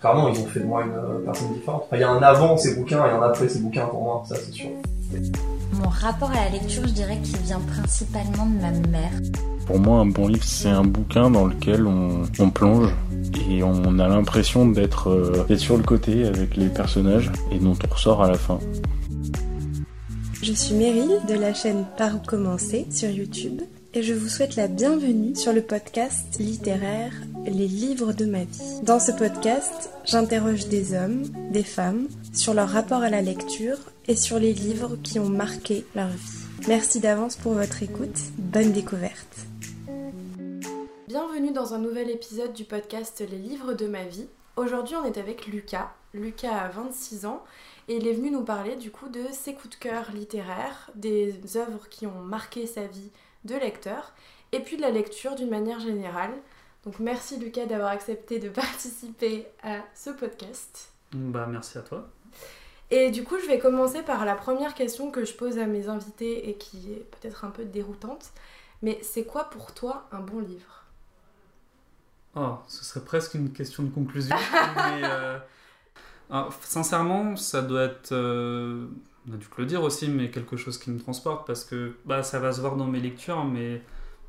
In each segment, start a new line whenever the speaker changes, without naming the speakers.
Clairement, ils ont fait de moi une euh, personne différente. Enfin, il y a un avant ces bouquins et un après ces bouquins pour moi, ça c'est sûr.
Mon rapport à la lecture, je dirais qu'il vient principalement de ma mère.
Pour moi, un bon livre, c'est un bouquin dans lequel on, on plonge et on a l'impression d'être euh, d'être sur le côté avec les personnages et dont on ressort à la fin.
Je suis Meryl de la chaîne Par où commencer sur YouTube et je vous souhaite la bienvenue sur le podcast littéraire Les livres de ma vie. Dans ce podcast, j'interroge des hommes, des femmes sur leur rapport à la lecture et sur les livres qui ont marqué leur vie. Merci d'avance pour votre écoute, bonne découverte. Bienvenue dans un nouvel épisode du podcast Les livres de ma vie. Aujourd'hui on est avec Lucas. Lucas a 26 ans et il est venu nous parler du coup de ses coups de cœur littéraires, des œuvres qui ont marqué sa vie de lecteur et puis de la lecture d'une manière générale. Donc merci Lucas d'avoir accepté de participer à ce podcast.
Bah merci à toi.
Et du coup je vais commencer par la première question que je pose à mes invités et qui est peut-être un peu déroutante. Mais c'est quoi pour toi un bon livre?
Oh, ce serait presque une question de conclusion. mais, euh, alors, sincèrement, ça doit être, euh, on a dû te le dire aussi, mais quelque chose qui me transporte parce que bah, ça va se voir dans mes lectures, mais il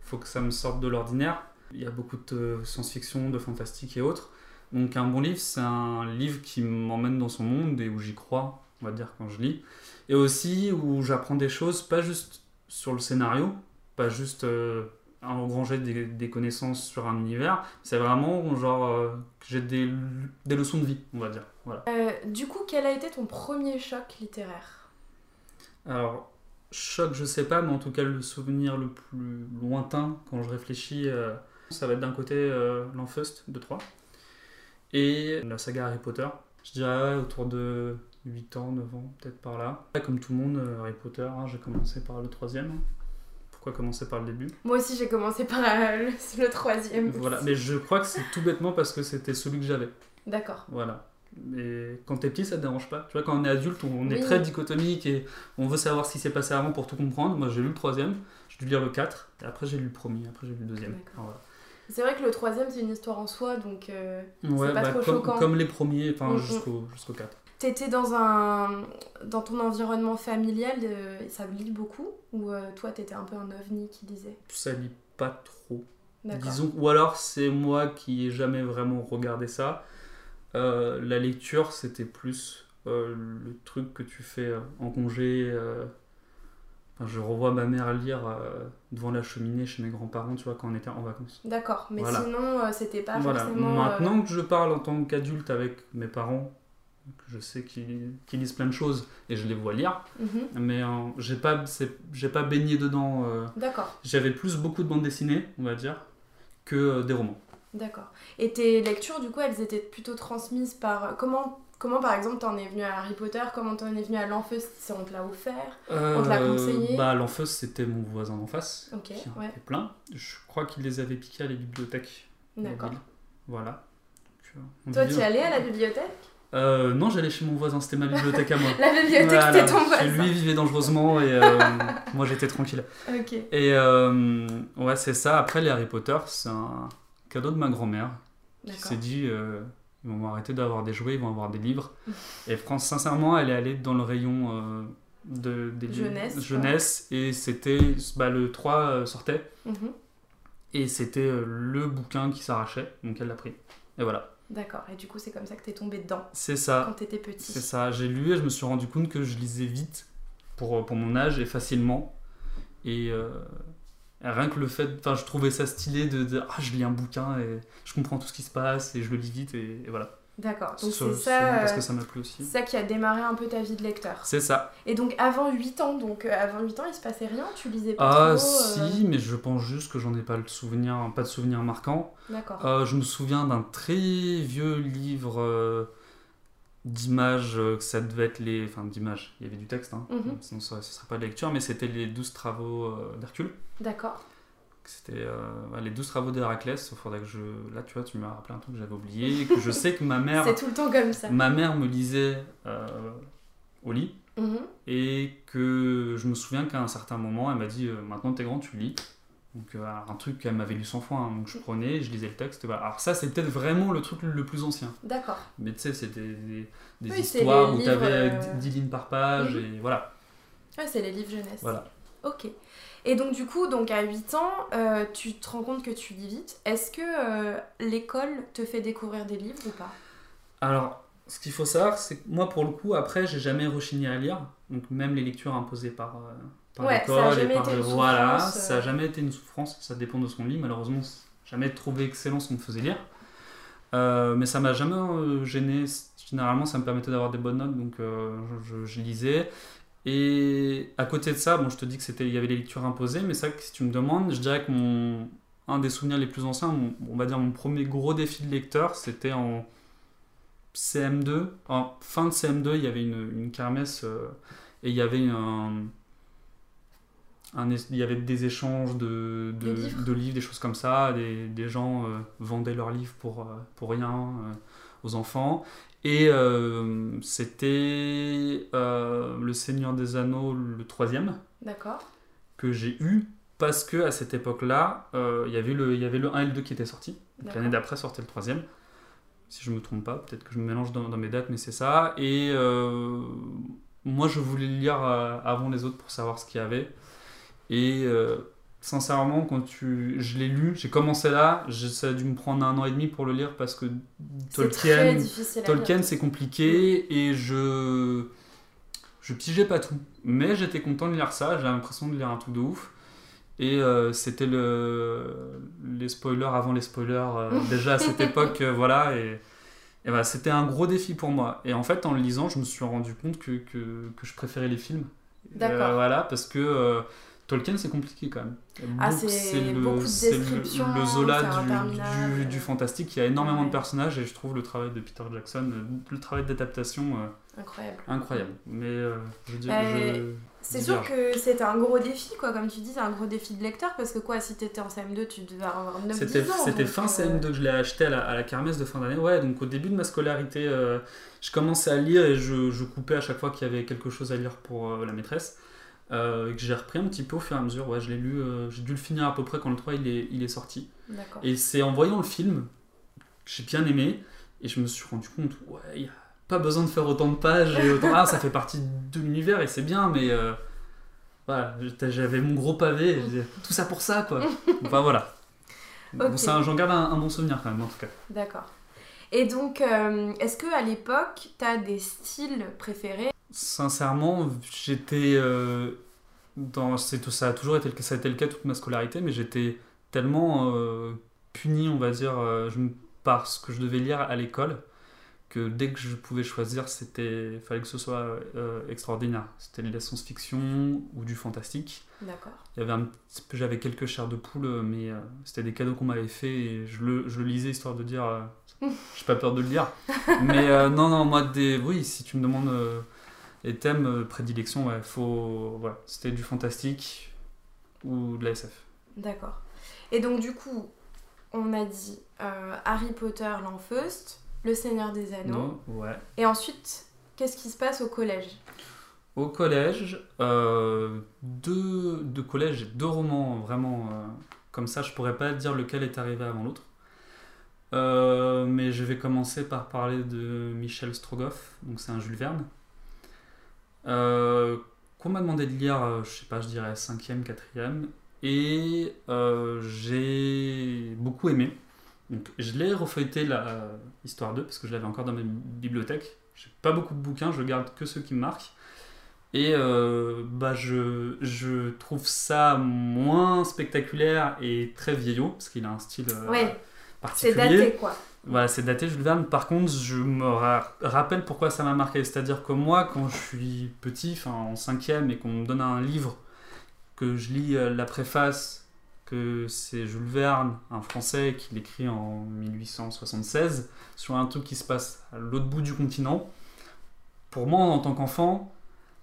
faut que ça me sorte de l'ordinaire. Il y a beaucoup de science-fiction, de fantastique et autres. Donc un bon livre, c'est un livre qui m'emmène dans son monde et où j'y crois, on va dire, quand je lis. Et aussi où j'apprends des choses, pas juste sur le scénario, pas juste euh, engranger des, connaissances sur un univers, c'est vraiment genre euh, j'ai des, des leçons de vie, on va dire.
Euh, Du coup, quel a été ton premier choc littéraire?
Alors, choc, je sais pas, mais en tout cas, le souvenir le plus lointain quand je réfléchis, euh, ça va être d'un côté euh, de 3 et la saga Harry Potter. Je dirais autour de 8 ans, 9 ans, peut-être par là. Comme tout le monde, euh, Harry Potter, hein, j'ai commencé par le troisième. Pourquoi commencer par le début?
Moi aussi j'ai commencé par euh, le, le troisième.
Voilà, mais je crois que c'est tout bêtement parce que c'était celui que j'avais.
D'accord.
Voilà. Mais quand t'es petit, ça te dérange pas. Tu vois, quand on est adulte, on est
Oui.
très dichotomique et on veut savoir ce qui s'est passé avant pour tout comprendre. Moi, j'ai lu le troisième, j'ai dû lire le 4, et après j'ai lu le premier, après j'ai lu le deuxième. Voilà.
C'est vrai que le troisième c'est une histoire en soi, donc euh,
Ouais,
pas
bah,
trop
comme,
choquant.
comme les premiers, enfin
Mm, mm.
jusqu'au jusqu'au 4.
t'étais dans un dans ton environnement familial, euh, ça lit beaucoup? Ou euh, toi t'étais un peu un ovni qui lisait?
Ça lit pas trop. Disons, ou alors c'est moi qui ai jamais vraiment regardé ça. Euh, la lecture, c'était plus euh, le truc que tu fais euh, en congé. Enfin, je revois ma mère lire devant la cheminée chez mes grands-parents, tu vois, quand on était en vacances.
D'accord, mais
Voilà.
sinon c'était pas
voilà.
forcément.
Maintenant que je parle en tant qu'adulte avec mes parents, je sais qu'ils lisent plein de choses et je les vois lire,
mhm.
mais euh, j'ai pas, j'ai pas baigné dedans. euh.
D'accord,
J'avais plus beaucoup de bandes dessinées, on va dire, que euh, des romans.
D'accord. Et tes lectures du coup elles étaient plutôt transmises par comment comment par exemple t'en es venu à Harry Potter, comment t'en es venu à l'Enfeust, c'est on te l'a offert On te l'a conseillé?
Bah, l'Enfeust, c'était mon voisin d'en face.
Ok,
qui en
ouais.
avait plein. Je crois qu'il les avait piqués à la bibliothèque.
D'accord.
Voilà. Donc, euh,
Toi tu y allais à la bibliothèque?
Euh, Non, j'allais chez mon voisin, c'était ma bibliothèque à moi.
La bibliothèque
Voilà.
c'était ton voisin.
Lui vivait dangereusement et euh, moi j'étais tranquille.
Ok.
Et euh, ouais, c'est ça. Après, les Harry Potter, c'est un cadeau de ma grand-mère qui s'est dit euh, ils vont arrêter d'avoir des jouets, ils vont avoir des livres. Et France, sincèrement, elle est allée dans le rayon euh, de, des
Jeunesse,
jeunesse et c'était bah, le 3 euh, sortait
Mhm.
et c'était le bouquin qui s'arrachait, donc elle l'a pris. Et voilà,
D'accord, et du coup c'est comme ça que t'es tombé dedans
c'est
quand
ça.
t'étais petit.
C'est ça. J'ai lu et je me suis rendu compte que je lisais vite pour, pour mon âge et facilement. Et euh, rien que le fait, enfin, je trouvais ça stylé de dire ah je lis un bouquin et je comprends tout ce qui se passe et je le lis vite et, et voilà.
D'accord, donc c'est ça,
parce
euh,
que ça m'a plu aussi.
c'est ça qui a démarré un peu ta vie de lecteur.
C'est ça.
Et donc avant 8 ans, donc euh, avant 8 ans il se passait rien, tu lisais pas
Ah
trop euh,
si, mais je pense juste que j'en ai pas le souvenir, pas de souvenir marquant.
D'accord.
Euh, je me souviens d'un très vieux livre d'images, euh, que ça devait être les. Enfin, d'images, il y avait du texte, hein.
Mhm.
sinon ce ne serait pas de lecture, mais c'était les 12 travaux euh, d'Hercule.
D'accord.
C'était euh, les 12 travaux d'Héraclès. Il faudrait que je. Là, tu vois, tu m'as rappelé un truc que j'avais oublié, que je sais que ma mère.
C'est tout le temps comme ça.
Ma mère me lisait euh, au lit,
Mhm.
et que je me souviens qu'à un certain moment, elle m'a dit euh, Maintenant, t'es grand, tu lis. Donc euh, un truc qu'elle m'avait lu 100 fois, hein. donc je prenais, je lisais le texte. voilà. Alors ça, c'est peut-être vraiment le truc le plus ancien.
D'accord.
Mais tu sais, c'était des, des
Oui, c'est
histoires où tu avais
euh,
10 lignes par page,
Mhm.
et voilà.
Ouais, c'est les livres jeunesse.
Voilà.
Ok. Et donc du coup, donc à 8 ans, euh, tu te rends compte que tu lis vite. Est-ce que euh, l'école te fait découvrir des livres ou pas?
Alors, ce qu'il faut savoir, c'est que moi, pour le coup, après, j'ai jamais rechigné à lire. Donc, même les lectures imposées par, par
Ouais,
l'école et par le- Voilà, ça
euh.
a jamais été une souffrance. Ça dépend de ce qu'on lit. Malheureusement, jamais trouvé excellent ce qu'on me faisait lire. Euh, mais ça m'a jamais euh, gêné. Généralement, ça me permettait d'avoir des bonnes notes, donc euh, je, lisais. Et à côté de ça, bon, je te dis que c'était, il y avait les lectures imposées, mais ça, si tu me demandes, je dirais que mon, un des souvenirs les plus anciens, mon- on va dire mon premier gros défi de lecteur, c'était en CM2. En fin de CM2, il y avait une, une kermesse euh, et il y avait un, un es- il y avait des échanges de, de,
Des livres
de livres, des choses comme ça. Des, des gens euh, vendaient leurs livres pour, euh, pour rien euh, aux enfants. Et c'était Le Seigneur des Anneaux, le troisième,
D'accord.
que j'ai eu parce que à cette époque-là, il y avait le il y avait le 1 et le 2 qui étaient sortis. L'année d'après sortait le troisième. Si je me trompe pas, peut-être que je me mélange dans, dans mes dates, mais c'est ça. Et euh, moi, je voulais le lire avant les autres pour savoir ce qu'il y avait. Et euh, sincèrement, quand tu, je l'ai lu, j'ai commencé là, ça a dû me prendre un an et demi pour le lire parce que Tolkien, Tolkien c'est compliqué et je je pigeais pas tout. Mais j'étais content de lire ça j'ai l'impression de lire un truc de ouf. Et euh, c'était le les spoilers avant les spoilers euh, déjà à cette époque euh, voilà et, et voilà, c'était un gros défi pour moi. Et en fait en le lisant je me suis rendu compte que, que, que je préférais les films.
D'accord.
Voilà parce que Tolkien c'est compliqué quand même
Ah, c'est
le- le- le, Zola du,
interminable.
du, du fantastique il y a énormément
Ouais.
de personnages et je trouve le travail de Peter Jackson euh, le travail d'adaptation euh,
Incroyable.
incroyable mais euh, je dis
Euh, C'est sûr que c'était un gros défi, quoi. Comme tu dis, c'est un gros défi de lecteur parce que quoi, si t'étais en CM2, tu devais avoir 9
C'était,
10 ans.
c'était
donc,
fin
euh,
CM2 que je l'ai acheté à la, à la kermesse de fin d'année. Ouais, donc au début de ma scolarité, je commençais à lire et je, je coupais à chaque fois qu'il y avait quelque chose à lire pour la maîtresse. Euh, que j'ai repris un petit peu au fur et à mesure. Ouais, je l'ai lu, euh, j'ai dû le finir à peu près quand le 3 il est, il est sorti. Et c'est en voyant le film que j'ai bien aimé et je me suis rendu compte, ouais, il n'y a pas besoin de faire autant de pages et autant. Ah, ça fait partie de l'univers et c'est bien, mais euh, voilà, j'avais mon gros pavé et tout ça pour ça, quoi. Enfin voilà. Bon,
Ok.
ça, J'en garde un, un bon souvenir quand même, en tout cas.
D'accord. Et donc, est-ce que à l'époque, t'as des styles préférés?
Sincèrement, j'étais euh, dans. c'est tout- Ça a toujours été le, ça a été le cas toute ma scolarité, mais j'étais tellement euh, puni, on va dire, euh, je par ce que je devais lire à l'école, que dès que je pouvais choisir, c'était, fallait que ce soit euh, extraordinaire. C'était de la science-fiction ou du fantastique.
D'accord.
Il y avait un petit peu- j'avais quelques chairs de poule, mais euh, c'était des cadeaux qu'on m'avait fait et je le, je le lisais histoire de dire, euh, j'ai pas peur de le lire. mais non, non, moi, des, oui, si tu me demandes les thèmes euh, prédilection, ouais, faut, ouais, c'était du fantastique ou de la SF.
D'accord. Et donc, du coup, on a dit euh, Harry Potter, l'Enfeust, Le Seigneur des Anneaux.
Non, ouais.
Et ensuite, qu'est-ce qui se passe au collège?
Au collège, euh, deux, deux collèges, deux romans vraiment comme ça, je pourrais pas dire lequel est arrivé avant l'autre. Euh, mais je vais commencer par parler de Michel Strogoff, donc c'est un Jules Verne, euh, qu'on m'a demandé de lire, euh, je sais pas, je dirais 5e, 4e, et euh, j'ai beaucoup aimé. Donc, je l'ai refeuilleté la euh, Histoire 2 parce que je l'avais encore dans ma bibliothèque. J'ai pas beaucoup de bouquins, je garde que ceux qui me marquent. Et bah je, je trouve ça moins spectaculaire et très vieillot, parce qu'il a un style
Ouais, c'est daté, quoi.
Voilà, c'est daté Jules Verne. Par contre, je me ra- rappelle pourquoi ça m'a marqué. C'est-à-dire que moi, quand je suis petit, en cinquième, et qu'on me donne un livre, que je lis euh, la préface, que c'est Jules Verne, un Français, qui l'écrit en 1876, sur un truc qui se passe à l'autre bout du continent. Pour moi, en tant qu'enfant,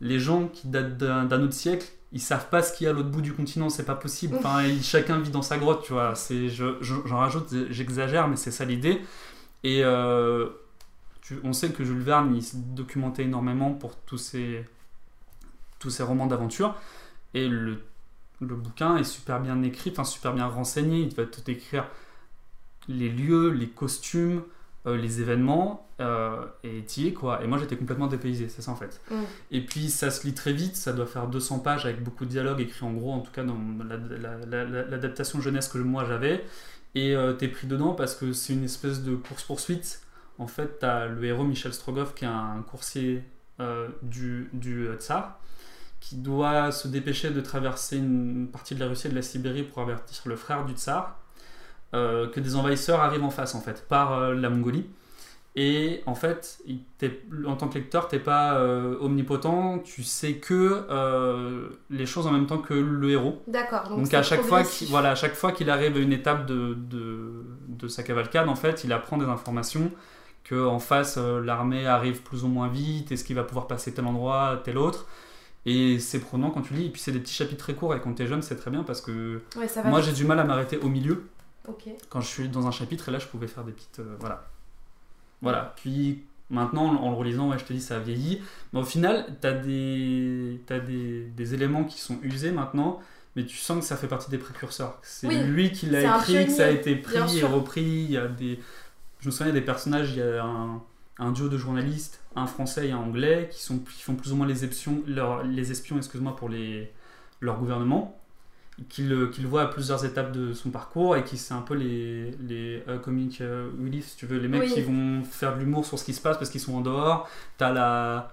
les gens qui datent d'un autre siècle, ils savent pas ce qu'il y a à l'autre bout du continent, c'est pas possible. Enfin, ils- chacun vit dans sa grotte, tu vois. C'est, je, je- j'en rajoute, j'exagère, mais c'est ça l'idée. Et euh, tu- on sait que Jules Verne, il se documentait énormément pour tous ses, tous ses romans d'aventure. Et le, le bouquin est super bien écrit, enfin super bien renseigné. Il va te décrire les lieux, les costumes, euh, les événements, euh, et t'y es quoi. Et moi j'étais complètement dépaysé, c'est ça en fait.
Mm.
Et puis ça se lit très vite, ça doit faire 200 pages avec beaucoup de dialogues écrits en gros, en tout cas dans la- la- la- la- l'adaptation jeunesse que moi j'avais. Et euh, t'es pris dedans parce que c'est une espèce de course-poursuite. En fait, t'as le héros Michel Strogoff qui est un coursier euh, du, du euh, tsar qui doit se dépêcher de traverser une partie de la Russie et de la Sibérie pour avertir le frère du tsar euh, que des envahisseurs arrivent en face en fait par euh, la Mongolie. Et en fait, en tant que lecteur, t'es pas euh, omnipotent, tu sais que les choses en même temps que le héros.
D'accord. Donc,
à chaque fois voilà, à chaque fois qu'il arrive à une étape de, de, de sa cavalcade, en fait, il apprend des informations que en face l'armée arrive plus ou moins vite, est-ce qu'il va pouvoir passer tel endroit, tel autre. Et c'est prenant quand tu lis. Et puis c'est des petits chapitres très courts et quand t'es jeune, c'est très bien parce que
Ouais,
moi j'ai du mal à m'arrêter au milieu Quand je suis dans un chapitre et là je pouvais faire des petites euh, voilà. Voilà. Puis maintenant en le relisant ouais, je te dis ça a vieilli. Mais au final t'as des t'as des, des éléments qui sont usés maintenant mais tu sens que ça fait partie des précurseurs. C'est
Oui,
lui qui l'a écrit que ça a été pris et repris. Il y a des je me souviens des personnages il y a un, un duo de journalistes un français et un anglais qui sont qui font plus ou moins les espions leur- les espions excuse-moi pour les leur gouvernement qu'il euh, qu'il voit à plusieurs étapes de son parcours et qui c'est un peu les, les euh, comic euh, relief, si tu veux, les mecs
Oui.
qui vont faire de l'humour sur ce qui se passe parce qu'ils sont en dehors. T'as la,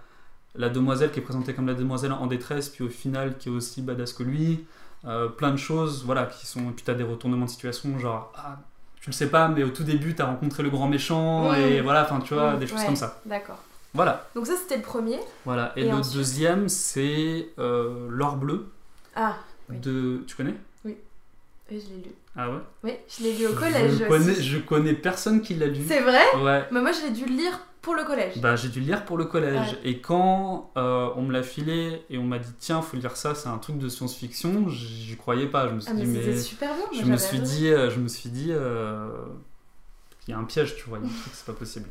la demoiselle qui est présentée comme la demoiselle en détresse, puis au final qui est aussi badass que lui. Euh, plein de choses, voilà, qui sont. Et puis t'as des retournements de situation, genre, ah, tu le sais pas, mais au tout début t'as rencontré le grand méchant,
Mm.
et voilà, enfin tu vois,
Mm,
des choses
ouais.
comme ça.
D'accord.
Voilà,
Donc ça c'était le premier.
voilà. Et,
Et
le
ensuite
deuxième, c'est euh, L'or bleu
Ah, Oui.
de. Tu connais?
Oui, je l'ai lu.
Ah ouais?
Oui, je l'ai lu au collège.
je
aussi.
connais, je connais personne qui l'a lu.
C'est vrai?
Ouais.
Mais moi je l'ai dû le lire pour le collège.
Bah, j'ai dû le lire pour le collège.
Ouais.
Et quand euh, on me l'a filé et on m'a dit tiens, faut lire ça, c'est un truc de science-fiction, j'y croyais pas. Je me suis
ah mais
dit mais
super bien. moi,
je me suis dit, euh, je me suis dit, euh, il y a un piège, tu vois, il y a un truc, c'est pas possible.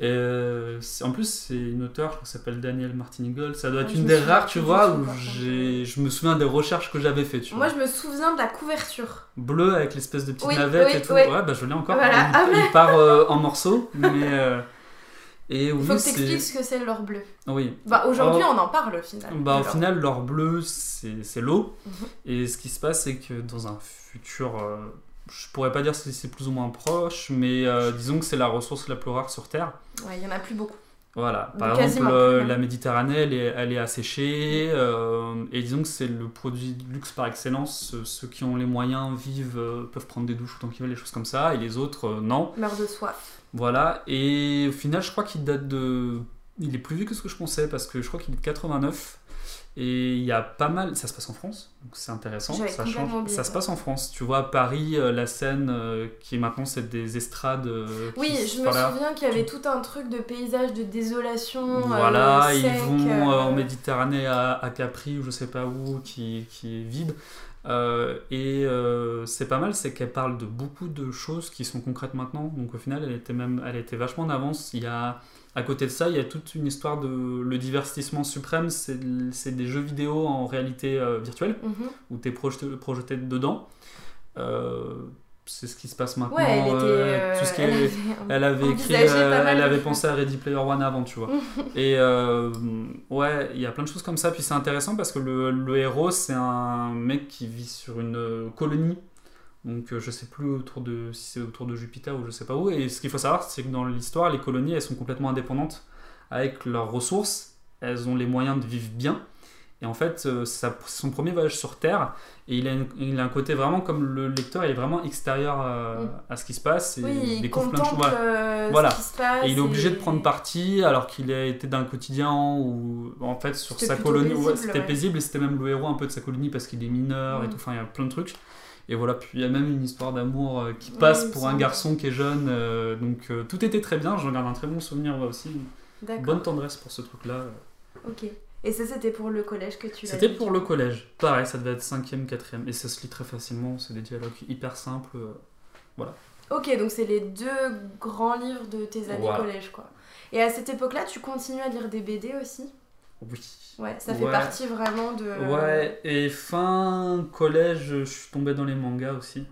Et euh, en plus, c'est une auteure, je crois, qui s'appelle Danielle Martinigol. Ça doit être
Ouais, je
une des rares, tu vois, où je me souviens des recherches que j'avais fait, tu
Moi
vois.
je me souviens de la couverture.
Bleu avec l'espèce de petite
Oui,
navette
oui,
et tout.
oui.
Ouais, bah je l'ai encore.
Voilà.
Il,
Ah
il part euh, en morceaux, mais. euh, et oui,
Il faut que t'expliques ce que c'est l'or bleu.
Oui,
Bah aujourd'hui on en parle au final.
bah, au final, l'or bleu, c'est c'est l'eau.
Mhm.
Et ce qui se passe, c'est que dans un futur, euh, je pourrais pas dire si c'est plus ou moins proche, mais euh, disons que c'est la ressource la plus rare sur Terre.
Ouais, il y en a plus beaucoup.
Voilà.
Donc
Par exemple, euh,
plus, hein.
la Méditerranée, elle est, elle est asséchée. euh, et disons que c'est le produit de luxe par excellence. Ceux- qui ont les moyens vivent, peuvent prendre des douches autant qu'ils veulent, des choses comme ça. Et les autres, non.
Meurt de soif.
Voilà, et au final, je crois qu'il date de. Il est plus vieux que ce que je pensais parce que je crois qu'il est de 89. Et il y a pas mal. Ça se passe en France, donc c'est intéressant. Ça change.
oublié,
Ça se passe en France. Tu vois, à Paris, euh, la scène qui qui est maintenant, c'est des estrades. euh,
Oui, je me
voilà.
souviens qu'il y avait tout un truc de paysage de désolation. euh,
Voilà, ils vont
euh,
euh, en Méditerranée à, à Capri ou je sais pas où, qui, qui est vide. Euh, et euh, c'est pas mal, c'est qu'elle parle de beaucoup de choses qui sont concrètes maintenant. Donc au final, elle était même, elle était vachement en avance. Il y a, à côté de ça, il y a toute une histoire de le divertissement suprême. C'est des jeux vidéo en réalité euh, virtuelle
mhm.
où tu es projeté, projeté dedans. Euh, c'est ce qui se passe maintenant.
Ouais, elle était.
euh, tout ce qui
elle
est-
avait-
elle avait écrit, elle avait pensé à Ready Player One avant, tu vois. et euh, ouais, il y a plein de choses comme ça. Puis c'est intéressant parce que le, le héros, c'est un mec qui vit sur une colonie. Donc euh, je sais plus autour de si c'est autour de Jupiter ou je sais pas où. Et ce qu'il faut savoir, c'est que dans l'histoire, les colonies, elles sont complètement indépendantes avec leurs ressources. Elles ont les moyens de vivre bien. Et en fait, euh, ça- c'est son premier voyage sur Terre. Et il a, une- il a un côté vraiment comme le lecteur, il est vraiment extérieur à,
Mm.
à ce qui se passe. Et
Oui,
il
il
découvre plein de
euh,
Voilà.
ce qui se passe.
Et il est obligé de prendre parti alors qu'il a été d'un quotidien où, en fait, sur sa colonie, c'était
ouais.
paisible et c'était même le héros un peu de sa colonie parce qu'il est mineur et
Mm.
tout. Enfin, il y a plein de trucs. Et voilà, puis il y a même une histoire d'amour euh, qui passe
Oui,
pour un garçon qui est jeune. euh, donc euh, tout était très bien. Je regarde un très bon souvenir moi aussi. Bonne tendresse pour ce truc-là.
Ok. Et ça, c'était pour le collège que tu
C'était pour le collège. Pareil, ça devait être 5ème, 4ème. Et ça se lit très facilement. C'est des dialogues hyper simples. euh.
Ok, donc c'est les deux grands livres de tes années
Voilà.
collège, quoi. Et à cette époque-là, tu continues à lire des BD aussi?
Oui.
Ouais, ça fait
Ouais.
partie vraiment de.
Ouais, et fin collège, je suis tombé dans les mangas aussi.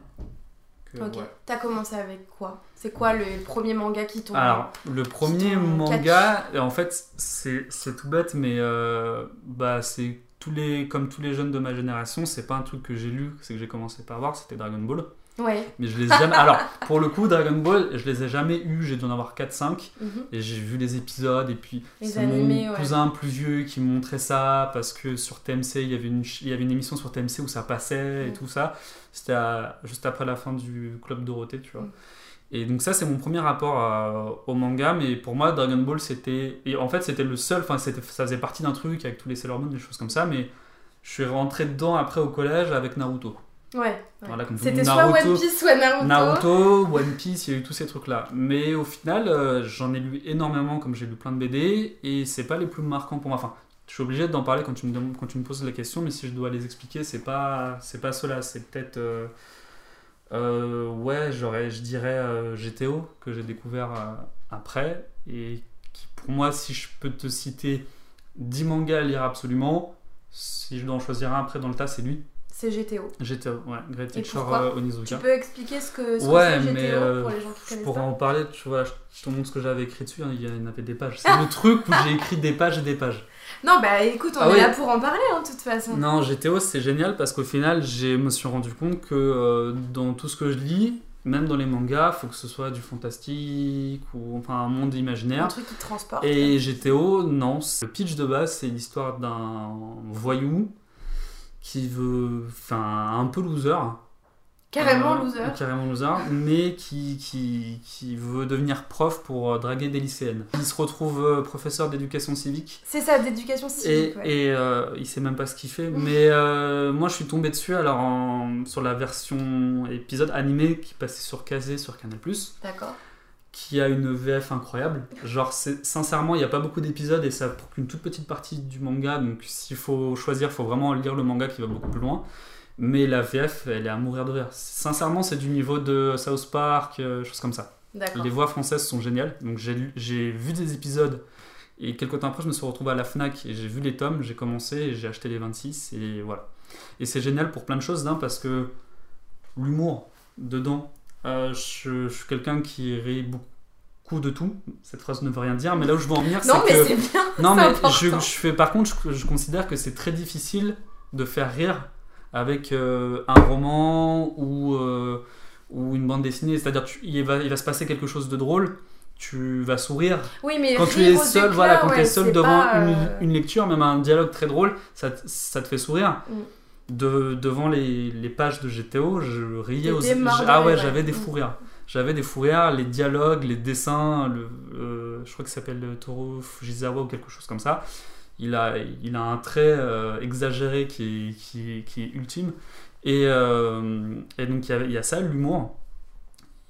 Que,
Ok.
ouais.
T'as commencé avec quoi? C'est quoi le premier manga qui t'ont.
Alors, le premier manga, en fait, c'est c'est tout bête, mais euh, bah, c'est tous les, comme tous les jeunes de ma génération, c'est pas un truc que j'ai lu, c'est que j'ai commencé par voir, c'était Dragon Ball.
Ouais.
Mais je les ai jamais. Alors, pour le coup, Dragon Ball, je les ai jamais eus, j'ai dû en avoir 4-5.
Mhm.
Et j'ai vu les épisodes, et puis c'est mon
ouais.
cousin plus vieux qui me montrait ça, parce que sur TMC, il y avait une, il y avait une émission sur TMC où ça passait et
Mm.
tout ça. C'était juste après la fin du Club Dorothée, tu vois.
Mm.
Et donc ça, c'est mon premier rapport à- au manga, mais pour moi, Dragon Ball, c'était... Et en fait, c'était le seul, enfin, ça faisait partie d'un truc avec tous les Sailor Moon, des choses comme ça, mais je suis rentré dedans après au collège avec Naruto.
Ouais.
Voilà,
C'était soit
Naruto.
One Piece, soit Naruto.
Naruto, One Piece, il y a eu tous ces trucs-là. Mais au final, euh, j'en ai lu énormément, comme j'ai lu plein de BD, et c'est pas les plus marquants pour moi. Enfin, je suis obligé d'en parler quand tu me demandes- quand tu me poses la question, mais si je dois les expliquer, c'est pas c'est pas cela. C'est peut-être euh, euh, ouais, j'aurais, je dirais GTO que j'ai découvert après et qui pour moi, si je peux te citer 10 mangas à lire absolument, si je dois en choisir un après dans le tas, c'est lui.
C'est GTO.
GTO, ouais, Great Teacher euh,
Tu
Onizuka.
peux expliquer ce que ce que
Ouais,
c'est GTO
mais euh,
pour les gens qui
je
connaissent
pourrais
pas
en parler, tu vois, je te montre ce que j'avais écrit dessus, hein, il y en avait des pages. C'est le truc où j'ai écrit des pages et des pages.
Non, bah écoute, on
Ah
est
oui.
là pour en parler, hein, de toute façon.
Non, GTO c'est génial parce qu'au final, je me suis rendu compte que euh, dans tout ce que je lis, même dans les mangas, faut que ce soit du fantastique ou enfin un monde
Un
imaginaire.
truc qui te transporte.
Et GTO, non. Le pitch de base, c'est l'histoire d'un voyou qui veut. Enfin, un peu loser.
Carrément
Euh,
loser.
Carrément loser, mais qui, qui, qui veut devenir prof pour euh, draguer des lycéennes. Il se retrouve euh, professeur d'éducation civique.
C'est ça, d'éducation
Et,
civique. ouais.
et euh, il sait même pas ce qu'il fait. Mais euh, moi, je suis tombé dessus alors en- sur la version épisode animé qui passait sur Kazé sur Canal
D'accord.
Qui a une VF incroyable. Genre, sincèrement, il n'y a pas beaucoup d'épisodes et ça pour qu'une toute petite partie du manga. Donc, s'il faut choisir, il faut vraiment lire le manga qui va beaucoup plus loin. Mais la VF, elle est à mourir de rire. Sincèrement, c'est du niveau de South Park, euh, choses comme ça. Les voix françaises sont géniales. Donc, j'ai vu des épisodes et quelques temps après, je me suis retrouvé à la Fnac et j'ai vu les tomes, j'ai commencé et j'ai acheté les 26 et voilà. Et c'est génial pour plein de choses, d'un, parce que l'humour dedans, euh, je, je suis quelqu'un qui rit beaucoup de tout. Cette phrase ne veut rien dire, mais là où je veux en venir,
Non,
c'est
mais
que.
c'est bien.
Non, mais je, je fais, par contre, je, je considère que c'est très difficile de faire rire avec euh, un roman ou, euh, ou une bande dessinée. C'est-à-dire, il va, il va se passer quelque chose de drôle, tu vas sourire.
Oui, mais
Quand tu es seul, voilà, quand tu es seul devant une, une lecture, même un dialogue très drôle, ça, te- ça te fait sourire.
Mm.
De, devant les, les pages de GTO, je riais aux Ah ouais, j'avais des fous rires. J'avais des fous rires, les dialogues, les dessins, le, euh, je crois qu'il s'appelle euh, Toru Fujisawa ou quelque chose comme ça. Il a, il a un trait euh, exagéré qui est, qui, qui est ultime. Et, euh, et donc il y, a, il y a ça, l'humour.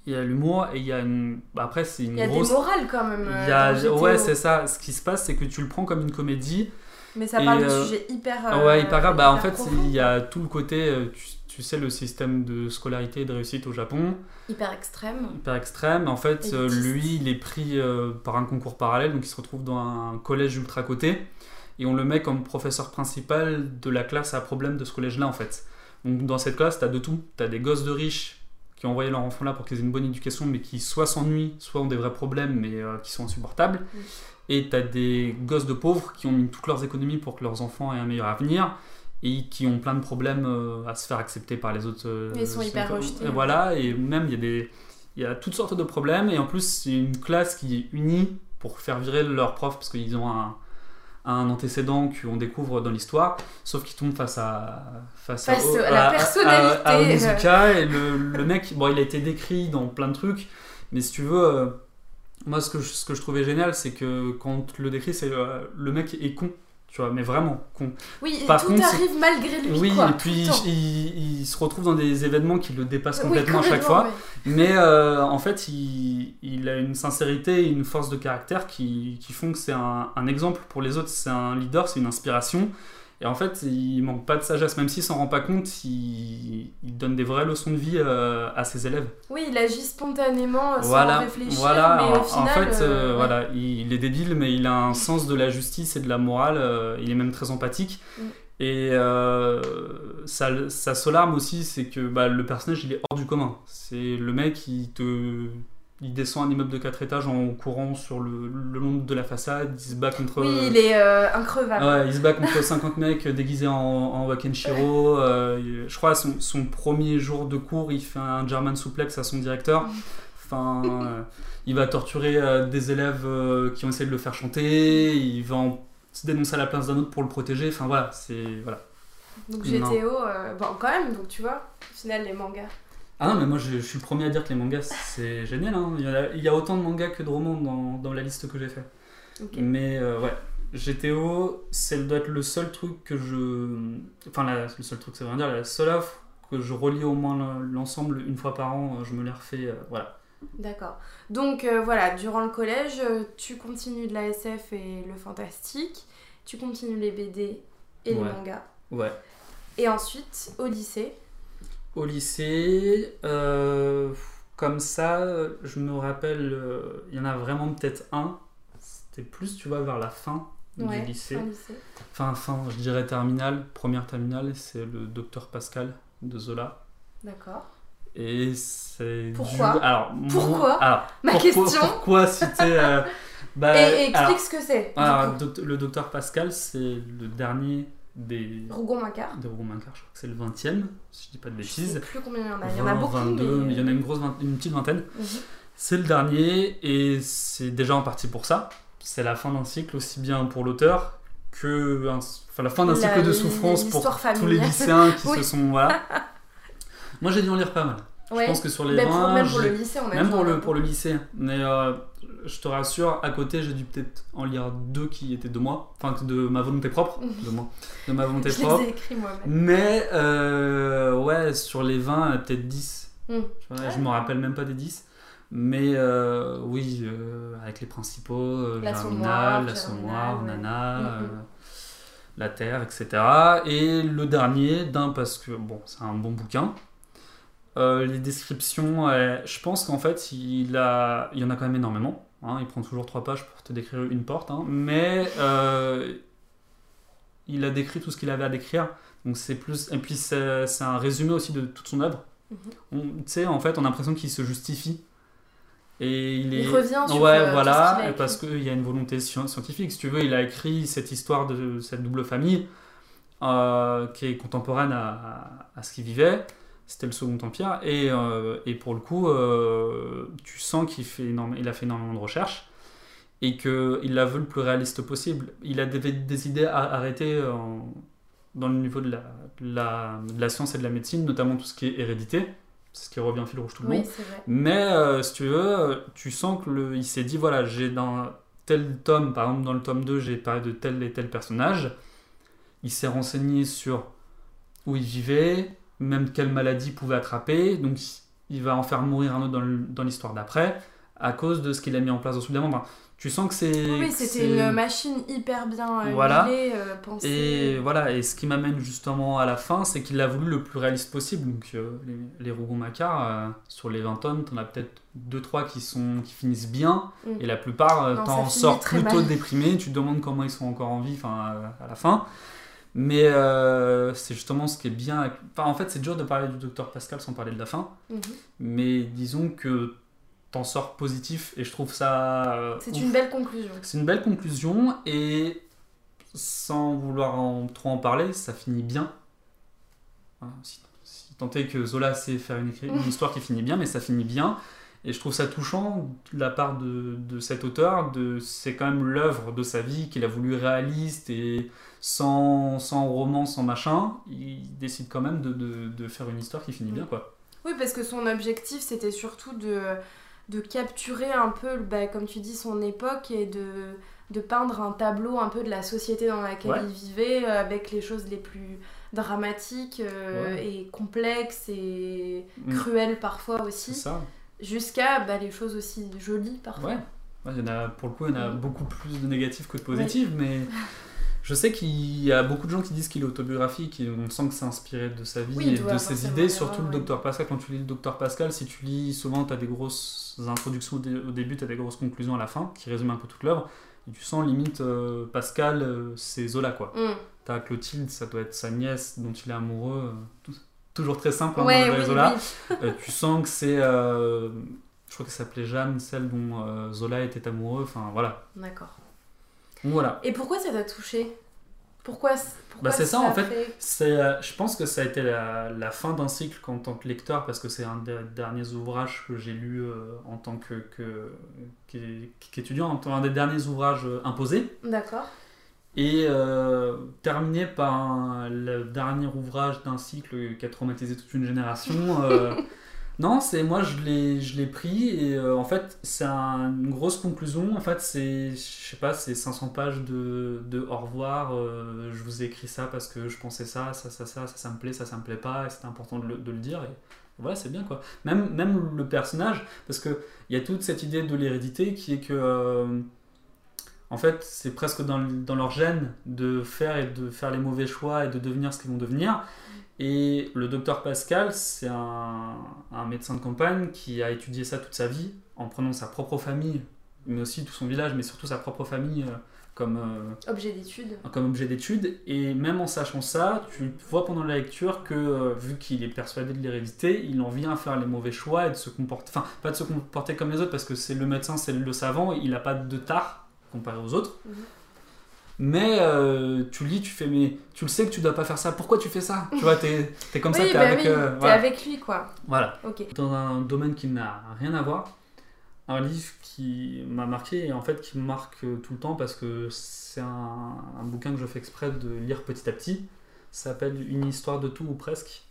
Il y a l'humour et il y a une. bah, après, c'est une
Il y a
grosse.
des morales quand même.
Il y a-
dans GTO.
ouais, c'est ça. Ce qui se passe, c'est que tu le prends comme une comédie.
Mais ça
et,
parle de
euh,
sujets hyper. Euh,
ouais, hyper grave. Bah, en fait, il y a tout le côté. euh, Tu, tu sais, le système de scolarité et de réussite au Japon,
Hyper extrême.
hyper extrême. En fait, euh, lui, il est pris euh, par un concours parallèle, donc il se retrouve dans un collège ultra coté. Et on le met comme professeur principal de la classe à problème de ce collège-là, en fait. Donc, dans cette classe, t'as de tout. T'as des gosses de riches qui ont envoyé leur enfant là pour qu'ils aient une bonne éducation, mais qui soit s'ennuient, soit ont des vrais problèmes, mais euh, qui sont insupportables. Et t'as des gosses de pauvres qui ont mis toutes leurs économies pour que leurs enfants aient un meilleur avenir et qui ont plein de problèmes euh, à se faire accepter par les autres. euh,
Ils sont hyper rejetés.
et voilà, et même il y a des, il y a toutes sortes de problèmes et en plus c'est une classe qui est unie pour faire virer leur prof parce qu'ils ont un, un antécédent qu'on découvre dans l'histoire, sauf qu'ils tombent face à face,
Face
au-
à la personnalité.
à, à Onizuka et le, le mec, bon il a été décrit dans plein de trucs, mais si tu veux, euh, moi ce que je, ce que je trouvais génial c'est que quand tu le décris c'est euh, le mec est con, tu vois, mais vraiment con.
Oui,
Par
tout
contre,
arrive malgré lui.
Oui,
quoi,
et puis il, il se retrouve dans des événements qui le dépassent
Oui,
complètement à chaque fois. Mais euh, en fait, il, il a une sincérité et une force de caractère qui, qui font que c'est un, un exemple pour les autres. C'est un leader, c'est une inspiration. Et en fait, il manque pas de sagesse, même s'il s'en rend pas compte, il, il donne des vraies leçons de vie euh, à ses élèves.
Oui, il agit spontanément euh, sans
voilà,
réfléchir,
voilà.
mais
en,
au final...
en fait,
euh,
euh,
ouais.
voilà, il, est débile, mais il a un sens de la justice et de la morale. il est même très empathique.
Mm.
Et euh, sa, sa seule arme aussi, c'est que bah, le personnage, il est hors du commun. C'est le mec qui te... Il descend un immeuble de 4 étages en courant sur le, le long de la façade, il se bat contre...
Oui, il est euh, increvable.
Ouais, il se bat contre 50 mecs déguisés en, en Wakenshiro. euh, je crois son, son premier jour de cours, il fait un German suplex à son directeur. Enfin, euh, il va torturer euh, des élèves qui ont essayé de le faire chanter. Il va en- se dénoncer à la place d'un autre pour le protéger. Enfin voilà, c'est voilà.
Donc. GTO, bon quand même, donc tu vois, au final les mangas.
Ah non, mais moi je, je suis le premier à dire que les mangas c'est génial. hein. Il, y a, il y a autant de mangas que de romans dans, dans la liste que j'ai fait.
Ok.
Mais euh, ouais, GTO, ça doit être le seul truc que je. Enfin, la- le seul truc, ça veut dire la seule offre que je relis au moins l'ensemble une fois par an. euh, Je me les refais. euh, voilà.
D'accord. Donc euh, voilà, durant le collège, tu continues de la SF et le fantastique, tu continues les BD et les mangas.
Ouais.
Et ensuite, au lycée,
Au lycée, euh, comme ça, je me rappelle, euh, il y en a vraiment peut-être un. C'était plus, tu vois, vers la fin
ouais,
du lycée.
fin lycée.
Fin, je dirais terminale, première terminale, c'est le docteur Pascal de Zola.
D'accord.
Et c'est
Pourquoi?
Alors, mon-
Pourquoi?
alors,
Ma
pourquoi,
question
Pourquoi citer euh, bah,
et, et explique
alors,
ce que c'est.
le docteur Pascal, c'est le dernier des
Rougon-Macquart.
de Roumain-Car, je crois que c'est le 20e, si je dis pas de
Je sais
bêtises.
plus combien il y en a. Il y en a
20,
beaucoup,
22,
mais...
mais il y en a une grosse une petite vingtaine.
Mhm.
C'est le dernier et c'est déjà en partie pour ça. C'est la fin d'un cycle aussi bien pour l'auteur que un- enfin, la fin d'un cycle de souffrance pour tous les lycéens qui
Oui.
se sont voilà. Moi j'ai dû en lire pas mal.
Ouais.
Je pense que sur les
pour-
20,
même pour le lycée, on a
même pour le,
avoir
pour le lycée. Mais euh, je te rassure, à côté, j'ai dû peut-être en lire deux qui étaient de moi, enfin de ma volonté propre, de moi, de ma volonté
Je
propre.
les ai écrits moi-même.
Mais euh, ouais, sur les 20, peut-être 10.
Mm.
Tu vois, Je me rappelle même pas des 10. Mais euh, oui, avec les principaux,
La
Germinal, la
ouais.
Nana, La Terre, etc. Et le dernier, d'un parce que bon, c'est un bon bouquin. Euh, les descriptions, euh, je pense qu'en fait, il, a, il y en a quand même énormément. hein. il prend toujours trois pages pour te décrire une porte. hein. mais euh, il a décrit tout ce qu'il avait à décrire. Donc c'est plus et puis c'est c'est un résumé aussi de toute son œuvre.
Mhm.
On- Tu sais, en fait, on a l'impression qu'il se justifie. Et il est.
Il revient sur,
Ouais, voilà,
qu'il a
parce qu'il y a une volonté sci- scientifique. Si tu veux, il a écrit cette histoire de cette double famille qui est contemporaine à, à- à ce qu'il vivait. C'était le Second Empire. Et, euh, et pour le coup, euh, tu sens qu'il fait énorme- il a fait énormément de recherches et qu'il l'a vu le plus réaliste possible. Il a des, des idées à arrêter en- dans le niveau de la, de la, de la science et de la médecine, notamment tout ce qui est hérédité. C'est ce qui revient fil rouge tout le.
Oui, vrai.
Mais euh, si tu veux, euh, tu sens que le, il s'est dit voilà, j'ai dans tel tome, par exemple dans le tome 2, j'ai parlé de tel et tel personnage. Il s'est renseigné sur où il vivait, même quelle maladie pouvait attraper. Donc il va en faire mourir un autre dans l'histoire d'après à cause de ce qu'il a mis en place dans Soudainement. Enfin, tu sens que c'est.
Oui, c'était une machine hyper bien euh,
Voilà.
huilée, euh, pensée.
et voilà, et ce qui m'amène justement à la fin, c'est qu'il a voulu le plus réaliste possible. Donc euh, les, les Rougon-Macquart, euh, sur les 20 tonnes, t'en as peut-être 2-3 qui, sont, qui finissent bien,
Mm.
et la plupart, t'en sors plutôt
mal.
déprimé, tu te demandes comment ils sont encore en vie enfin, à la fin. Mais euh, c'est justement ce qui est bien. avec- Enfin, en fait, c'est dur de parler du docteur Pascal sans parler de la fin,
Mhm.
mais disons que t'en sors positif, et je trouve ça. euh,
C'est une belle conclusion.
C'est une belle conclusion et sans vouloir en, trop en parler, ça finit bien. Si, si tant est que Zola sait faire une, histoire qui finit bien, mais ça finit bien. Et je trouve ça touchant de la part de, de cet auteur. De, c'est quand même l'œuvre de sa vie qu'il a voulu réaliste et sans, sans roman, sans machin. Il décide quand même de, de- de faire une histoire qui finit bien, quoi.
Oui, parce que son objectif, c'était surtout de, de capturer un peu, bah, comme tu dis, son époque et de, de peindre un tableau un peu de la société dans laquelle
Ouais.
il vivait, euh, avec les choses les plus dramatiques euh,
Ouais.
et complexes et
Mm.
cruelles parfois
C'est
aussi,
ça.
jusqu'à bah, les choses aussi jolies parfois.
Ouais. Ouais, il y en a, pour le coup, il y en a
Mhm.
beaucoup plus de négatifs que de positifs, mais, Je sais qu'il y a beaucoup de gens qui disent qu'il est autobiographique, et on sent que c'est inspiré de sa vie
Oui,
et de ses idées, surtout le docteur Pascal. Quand tu lis le docteur Pascal, si tu lis souvent, tu as des grosses introductions au, dé- au début, tu as des grosses conclusions à la fin qui résument un peu toute l'œuvre. Et tu sens limite euh, Pascal, euh, c'est Zola quoi.
Mm.
T'as Clotilde, ça doit être sa nièce dont il est amoureux. euh, tout- toujours très simple hein,
Ouais,
dans
oui,
Zola.
oui.
Tu sens que c'est. je crois qu'elle s'appelait Jeanne, celle dont Zola était amoureux. Enfin voilà.
D'accord.
Voilà.
Et pourquoi ça t'a touché? Pourquoi, pourquoi
Bah, c'est ça, en
a
fait. C'est, euh, je pense que ça a été la, la fin d'un cycle en tant que lecteur, parce que c'est un des derniers ouvrages que j'ai lu euh, en tant que, que- qu'é- qu'étudiant, en un des derniers ouvrages euh, imposés,
D'accord.
et euh, terminé par un- le dernier ouvrage d'un cycle qui a traumatisé toute une génération. euh, non, c'est moi je l'ai je l'ai pris et euh, en fait c'est un- une grosse conclusion. En fait c'est je sais pas c'est 500 pages de, de au revoir. euh, je vous ai écrit ça parce que je pensais ça, ça, ça, ça, ça, ça me plaît, ça, ça me plaît pas et c'était important de le, de le dire. Et voilà c'est bien quoi. Même même le personnage parce que il y a toute cette idée de l'hérédité qui est que euh, en fait, c'est presque dans, dans leur gène de faire et de faire les mauvais choix et de devenir ce qu'ils vont devenir. Et le docteur Pascal, c'est un, un médecin de campagne qui a étudié ça toute sa vie en prenant sa propre famille, mais aussi tout son village, mais surtout sa propre famille euh, comme, euh,
Objet d'étude.
comme objet d'étude. Et même en sachant ça, tu vois pendant la lecture que, euh, vu qu'il est persuadé de l'hérédité, il en vient à faire les mauvais choix et de se comporter. Enfin, pas de se comporter comme les autres, parce que c'est le médecin, c'est le savant, il n'a pas de tard comparé aux autres.
Mhm.
Mais euh, tu lis, tu fais, mais tu le sais que tu dois pas faire ça, pourquoi tu fais ça? Tu vois, t'es es comme ça, t'es
bah
avec.
oui,
euh, voilà.
avec lui, quoi.
Voilà.
Ok.
Dans un domaine qui n'a rien à voir, un livre qui m'a marqué et en fait qui me marque tout le temps parce que c'est un, un bouquin que je fais exprès de lire petit à petit. Ça s'appelle Une histoire de tout ou presque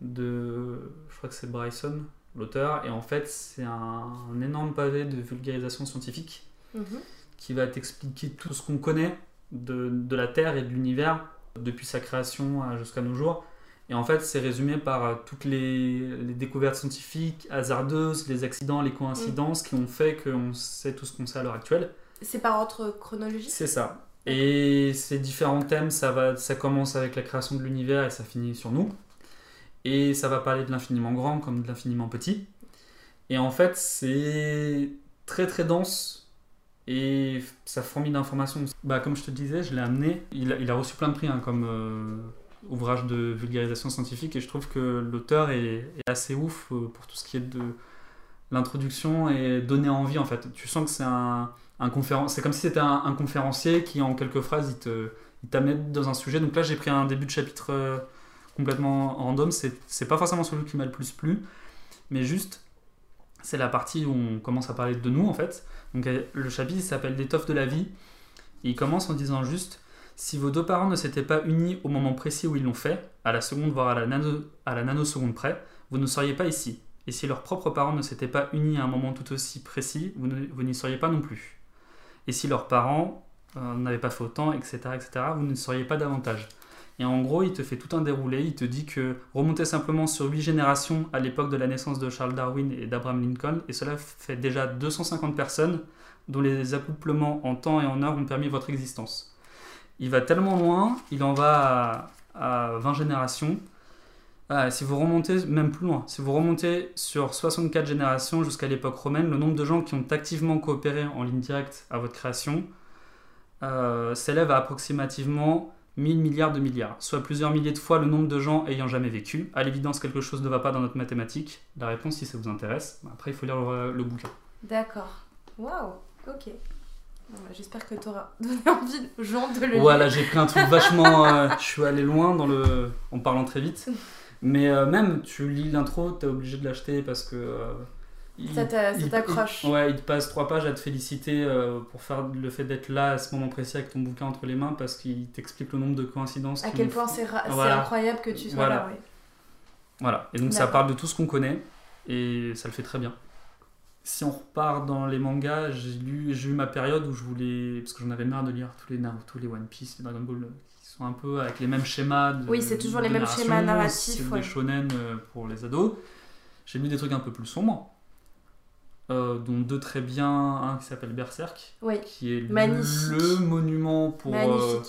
de, je crois que c'est Bryson, l'auteur, et en fait c'est un, un énorme pavé de vulgarisation scientifique
Mhm.
qui va t'expliquer tout ce qu'on connaît de, de la Terre et de l'univers depuis sa création à- jusqu'à nos jours. Et en fait, c'est résumé par euh, toutes les, les découvertes scientifiques hasardeuses, les accidents, les coïncidences qui ont fait qu'on sait tout ce qu'on sait à l'heure actuelle.
C'est par ordre chronologique?
C'est ça. Et ces différents thèmes, ça, va, ça commence avec la création de l'univers et ça finit sur nous. Et ça va parler de l'infiniment grand comme de l'infiniment petit. Et en fait, c'est très très dense et ça fourmille d'informations. Bah, comme je te disais, je l'ai amené. Il a, reçu plein de prix hein, comme euh, ouvrage de vulgarisation scientifique et je trouve que l'auteur est, assez ouf euh, pour tout ce qui est de l'introduction et donner envie en fait. Tu sens que c'est un, un c'est comme si c'était un, conférencier qui en quelques phrases il te, il dans un sujet. Donc là j'ai pris un début de chapitre euh, complètement random. C'est pas forcément celui qui m'a le plus plu, mais juste c'est la partie où on commence à parler de nous en fait. Donc le chapitre s'appelle L'étoffe de la vie. Il commence en disant juste si vos deux parents ne s'étaient pas unis au moment précis où ils l'ont fait, à la seconde voire à la, nano, à la nanoseconde près, vous ne seriez pas ici. Et si leurs propres parents ne s'étaient pas unis à un moment tout aussi précis, vous n'y seriez pas non plus. Et si leurs parents euh, n'avaient pas fait autant, etc., etc., vous ne seriez pas davantage. Et en gros, il te fait tout un déroulé, il te dit que remonter simplement sur 8 générations à l'époque de la naissance de Charles Darwin et d'Abraham Lincoln, et cela fait déjà 250 personnes dont les accouplements en temps et en heure ont permis votre existence. Il va tellement loin, il en va à, à 20 générations. Ah, si vous remontez même plus loin, si vous remontez sur 64 générations jusqu'à l'époque romaine, le nombre de gens qui ont activement coopéré en ligne directe à votre création euh, s'élève à approximativement 1000 milliards de milliards, soit plusieurs milliers de fois le nombre de gens ayant jamais vécu. À l'évidence, quelque chose ne va pas dans notre mathématique. La réponse, si ça vous intéresse, après il faut lire le, le bouquin.
D'accord. Waouh. Ok. Bah, J'espère que t'auras donné envie aux gens de le lire.
Voilà, j'ai pris un truc vachement. euh, je suis allé loin dans le, en parlant très vite. Mais euh, même, tu lis l'intro, t'es obligé de l'acheter parce que. euh, il-
Ça t'accroche.
Ouais, il te passe trois pages à te féliciter euh, pour faire le fait d'être là à ce moment précis avec ton bouquin entre les mains parce qu'il t'explique le nombre de coïncidences.
À quel point c'est
Voilà.
incroyable que tu sois
Voilà.
là, ouais.
Voilà, et donc ça parle de tout ce qu'on connaît et ça le fait très bien. Si on repart dans les mangas, j'ai lu, j'ai eu ma période où je voulais, parce que j'en avais marre de lire tous les Naruto, les One Piece, les Dragon Ball, euh, qui sont un peu avec les mêmes schémas. De,
Oui, c'est toujours les mêmes schémas narratifs,
C'est
ouais.
des shonen euh, pour les ados. J'ai lu des trucs un peu plus sombres, euh, dont deux très bien, un qui s'appelle Berserk,
Oui.
qui est
Magnifique.
le monument pour. euh,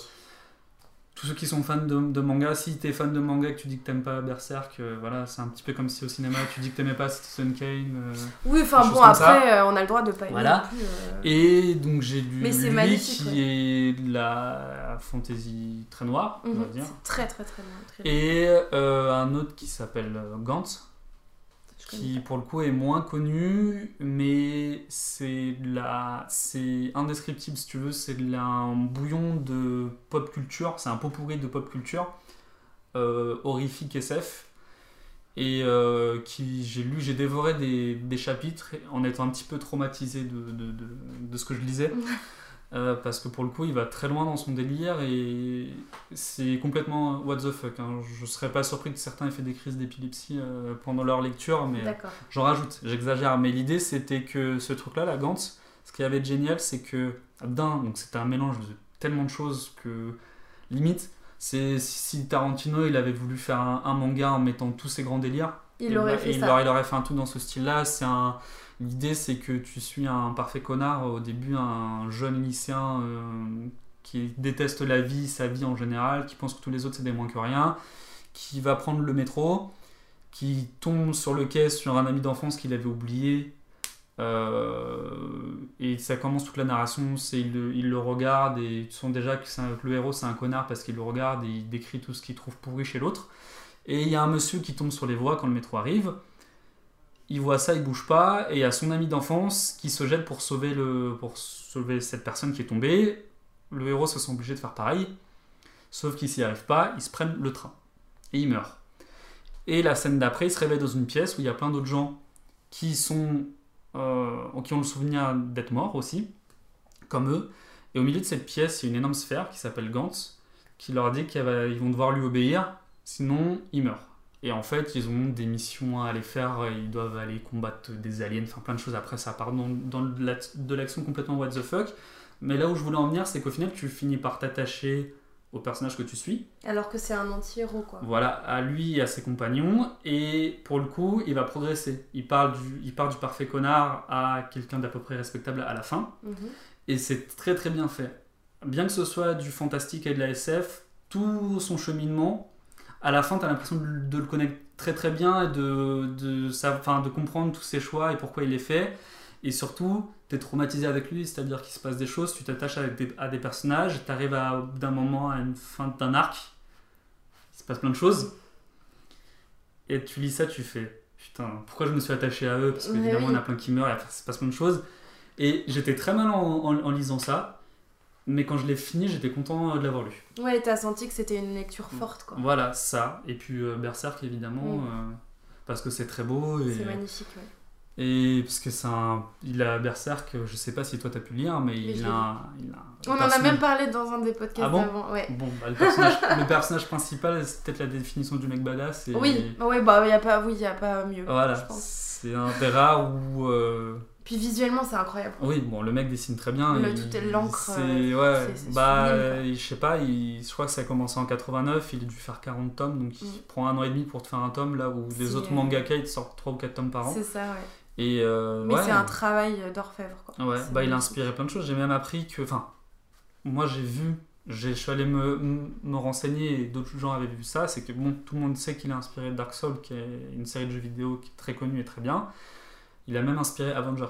tous ceux qui sont fans de, de manga, si t'es fan de manga et que tu dis que t'aimes pas Berserk, euh, voilà, c'est un petit peu comme si au cinéma tu dis que t'aimais pas Citizen Kane.
Oui, enfin bon, après, on a le droit de pas aimer
Voilà.
plus.
Et donc j'ai lu
Mais
lui qui est de la fantasy très noire, on va
Mhm,
dire.
Très très très bien. très.
Et un autre qui s'appelle Gantz, qui pour le coup est moins connu, mais c'est la, c'est indescriptible si tu veux, c'est un bouillon de pop culture, c'est un pot pourri de pop culture, euh, horrifique SF, et euh, qui j'ai lu, j'ai dévoré des, des chapitres en étant un petit peu traumatisé de, de, de, de ce que je lisais. Euh, parce que pour le coup, il va très loin dans son délire et c'est complètement what the fuck. hein. Je serais pas surpris que certains aient fait des crises d'épilepsie euh, pendant leur lecture, mais j'en rajoute, j'exagère. Mais l'idée, c'était que ce truc-là, la Gantz, ce qu'il y avait de génial, c'est que d'un, donc c'était un mélange de tellement de choses que limite, c'est si Tarantino il avait voulu faire un, un manga en mettant tous ses grands délires,
Il
et
aurait
bah,
fait
il
ça.
il aurait fait un truc dans ce style-là. C'est un. L'idée, c'est que tu suis un parfait connard au début, un jeune lycéen euh, qui déteste la vie, sa vie en général, qui pense que tous les autres c'est des moins que rien, qui va prendre le métro, qui tombe sur le quai sur un ami d'enfance qu'il avait oublié. euh, et ça commence toute la narration, c'est il, le- regarde et tu sens déjà que le héros c'est un connard parce qu'il le regarde et il décrit tout ce qu'il trouve pourri chez l'autre. Et il y a un monsieur qui tombe sur les voies quand le métro arrive. Il voit ça, il bouge pas, et il y a son ami d'enfance qui se jette pour sauver, le, pour sauver cette personne qui est tombée. Le héros se sent obligé de faire pareil, sauf qu'il s'y arrive pas, ils se prennent le train, et il meurt. Et la scène d'après, il se réveille dans une pièce où il y a plein d'autres gens qui, sont, euh, qui ont le souvenir d'être morts aussi, comme eux. Et au milieu de cette pièce, il y a une énorme sphère qui s'appelle Gantz, qui leur dit qu'ils vont devoir lui obéir, sinon ils meurent. Et en fait, ils ont des missions à aller faire, ils doivent aller combattre des aliens, enfin plein de choses. Après, ça part dans, dans de la- de l'action complètement what the fuck. Mais là où je voulais en venir, c'est qu'au final, tu finis par t'attacher au personnage que tu suis.
Alors que c'est un anti-héros, quoi.
Voilà, à lui et à ses compagnons. Et pour le coup, il va progresser. Il, parle du, il part du parfait connard à quelqu'un d'à peu près respectable à la fin.
Mhm.
Et c'est très très bien fait. Bien que ce soit du fantastique et de la SF, tout son cheminement, à la fin, tu as l'impression de, de le connaître très très bien et de, de, sa- de comprendre tous ses choix et pourquoi il les fait. Et surtout, tu es traumatisé avec lui, c'est-à-dire qu'il se passe des choses, tu t'attaches à des personnages, tu arrives d'un moment à une fin d'un arc, il se passe plein de choses. Et tu lis ça, tu fais putain, pourquoi je me suis attaché à eux? Parce qu'évidemment,
oui.
il y en a plein qui meurent, et après, il se passe plein de choses. Et j'étais très mal en, en- en lisant ça, mais quand je l'ai fini, j'étais content de l'avoir lu.
Ouais, t'as senti que c'était une lecture forte, quoi.
Voilà, ça. Et puis euh, Berserk, évidemment,
Mm.
euh, parce que c'est très beau. Et,
C'est magnifique, ouais.
et parce que c'est un. Il a Berserk, je sais pas si toi t'as pu lire, mais il a, un- il a un
On en a même parlé dans un des podcasts
Ah bon
ouais.
Bon, bah, le, personnage, le personnage principal, c'est peut-être la définition du mec badass. Et...
Oui, ouais, bah y a pas, oui, y a pas mieux.
Voilà, c'est un des rares où. euh,
Puis visuellement, c'est incroyable.
Oui, bon, le mec dessine très bien.
Le-
il-
tout est l'encre,
C'est
euh,
ouais,
c'est-
bah, je sais pas, il, je crois que ça a commencé en 89, il a dû faire 40 tomes, donc il
Mm.
prend un an et demi pour te faire un tome, là où les autres
euh,
mangaka ils te sortent 3 ou 4 tomes par an.
C'est ça, ouais.
Et euh,
Mais
ouais,
c'est un travail d'orfèvre, quoi.
ouais, bah, il a inspiré plein de choses. J'ai même appris que, enfin, moi j'ai vu, j'ai- je suis allé me, me renseigner et d'autres gens avaient vu ça, c'est que bon, tout le monde sait qu'il a inspiré Dark Souls, qui est une série de jeux vidéo qui est très connue et très bien. Il a même inspiré Avengers.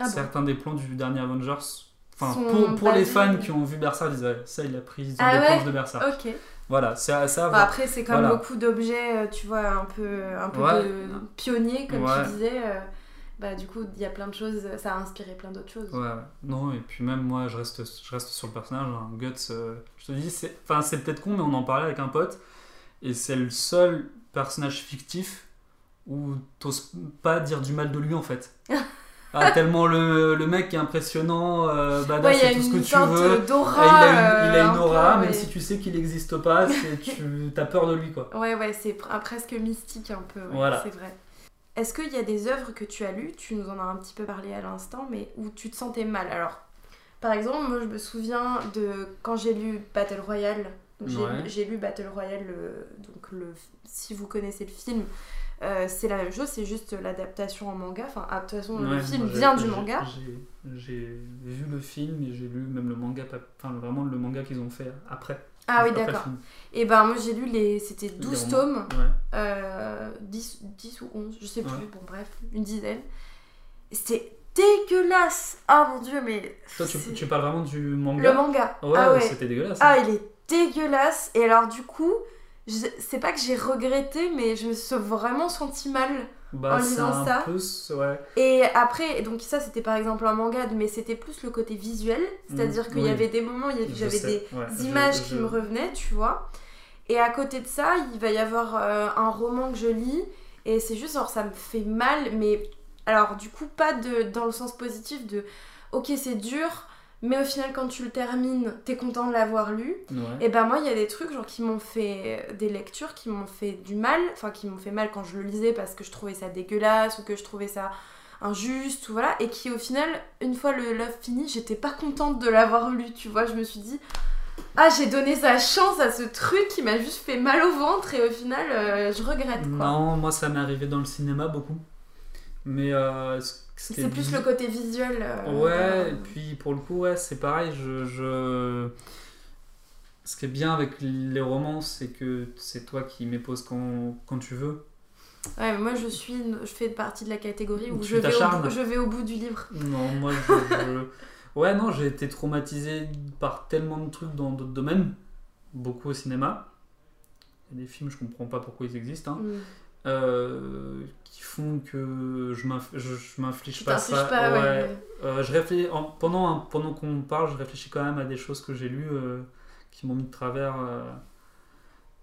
Ah bon
Certains des plans du dernier Avengers. Enfin, pour, pour les fans qui ont vu Berserk, ils ouais, ça, il a pris dans
Ah
des
ouais
planches de Berserk.
Ok.
Voilà, c'est à ça. voir.
après, c'est comme
Voilà.
beaucoup d'objets, euh, tu vois, un peu, un peu
Ouais.
de pionniers, comme
Ouais.
tu disais. euh, bah, du coup, il y a plein de choses, ça a inspiré plein d'autres choses.
Ouais, non, et puis même moi, je reste, je reste sur le personnage. hein. Guts, euh, je te dis, c'est peut-être con, mais on en parlait avec un pote, et c'est le seul personnage fictif où t'oses pas dire du mal de lui en fait. Ah, tellement le, le mec est impressionnant, euh, badass, et tout ce que tu veux. Il a une, il a
euh,
une
peu,
aura, même
ouais.
si tu sais qu'il n'existe pas, tu as peur de lui quoi.
Ouais, ouais, c'est pr- presque mystique un peu, ouais,
Voilà.
c'est vrai. Est-ce qu'il y a des œuvres que tu as lues, tu nous en as un petit peu parlé à l'instant, mais où tu te sentais mal Alors, par exemple, moi je me souviens de quand j'ai lu Battle Royale. J'ai
Ouais.
lu Battle Royale, le- donc le, si vous connaissez le film, euh, c'est la même chose, c'est juste l'adaptation en manga. Enfin, ah, de toute façon, le film vient du manga.
j'ai- vu le film et j'ai lu même le manga, enfin vraiment le manga qu'ils ont fait après.
Ah oui, d'accord. Et ben moi j'ai lu les. C'était 12
romans.
tomes,
Ouais.
euh, 10, 10 ou 11, je sais plus,
Ouais.
bon bref, une dizaine. C'était dégueulasse Ah mon dieu, mais.
Toi, tu, parles vraiment du manga
Le manga.
Ouais,
ah ouais.
c'était dégueulasse.
Ah, il est dégueulasse. Et alors, du coup, c'est pas que j'ai regretté, mais je me suis vraiment senti mal.
bah,
en lisant ça.
Ouais.
Et après, donc ça, c'était par exemple un manga, mais c'était plus le côté visuel. C'est-à-dire
Mm,
qu'il y avait des moments, j'avais des
ouais, je-
images qui me revenaient, tu vois. Et à côté de ça, il va y avoir euh, un roman que je lis, et c'est juste, genre, ça me fait mal, mais alors, du coup, pas de, dans le sens positif de ok, c'est dur, mais au final, quand tu le termines, t'es content de l'avoir lu.
Ouais.
Et ben moi, il y a des trucs genre qui m'ont fait des lectures qui m'ont fait du mal, enfin qui m'ont fait mal quand je le lisais parce que je trouvais ça dégueulasse ou que je trouvais ça injuste ou voilà, et qui au final, une fois le love fini, j'étais pas contente de l'avoir lu, tu vois, je me suis dit ah j'ai donné sa chance à ce truc qui m'a juste fait mal au ventre et au final euh, je regrette quoi.
Non, moi, ça m'est arrivé dans le cinéma beaucoup. Mais euh, ce-
C'est plus le côté visuel. euh,
Ouais, et puis pour le coup, ouais, c'est pareil. Je, je... Ce qui est bien avec les romans, c'est que c'est toi qui m'époses quand, quand tu veux.
Ouais, mais moi je suis, je fais partie de la catégorie où
Tu
je vais, au bout, je vais au bout du livre.
Non, moi, je, je- Ouais, non, j'ai été traumatisé par tellement de trucs dans d'autres domaines, beaucoup au cinéma. Il y a des films, je comprends pas pourquoi ils existent, hein,
Mm.
Euh, qui font que je m'inf- je, je m'inflige pas ça.
pas, ouais.
Ouais. Euh, je réfléchis, en- pendant, pendant qu'on parle, je réfléchis quand même à des choses que j'ai lues euh, qui m'ont mis de travers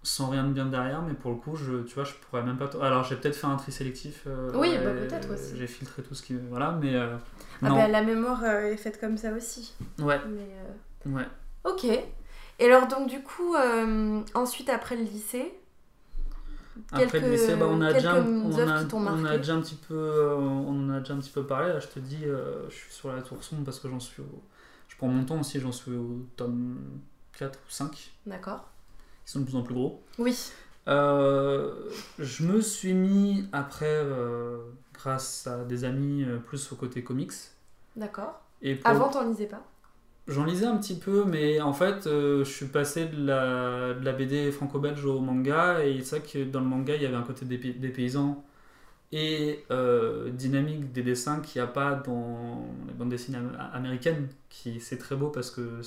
sans rien de bien derrière, mais pour le coup, je, tu vois, je pourrais même pas. Alors, j'ai peut-être fait un tri sélectif. euh,
Oui, bah, peut-être aussi.
J'ai filtré tout ce qui. Voilà, mais. euh,
Ah bah, la mémoire euh, est faite comme ça aussi.
Ouais,
Mais,
ouais.
Ok. Et alors donc du coup, ensuite après le lycée,
Après le lycée, bah, on, a déjà, on, a, on a déjà un petit peu, euh, on a déjà un petit peu parlé. Là, je te dis, euh, je suis sur la tour sombre parce que j'en suis au... Je prends mon temps aussi, j'en suis au tome 4 ou 5.
d'accord.
Ils sont de plus en plus gros.
Oui.
Euh, je me suis mis après, grâce à des amis, plus au côté comics.
D'accord.
Et pour-
Avant, t'en lisais pas?
J'en lisais un petit peu, mais en fait, euh, je suis passé de la, BD franco-belge au manga, et c'est vrai que dans le manga, il y avait un côté des, pay- des paysans et euh, dynamique des dessins qu'il n'y a pas dans les bandes dessinées am- américaines, qui c'est très beau parce que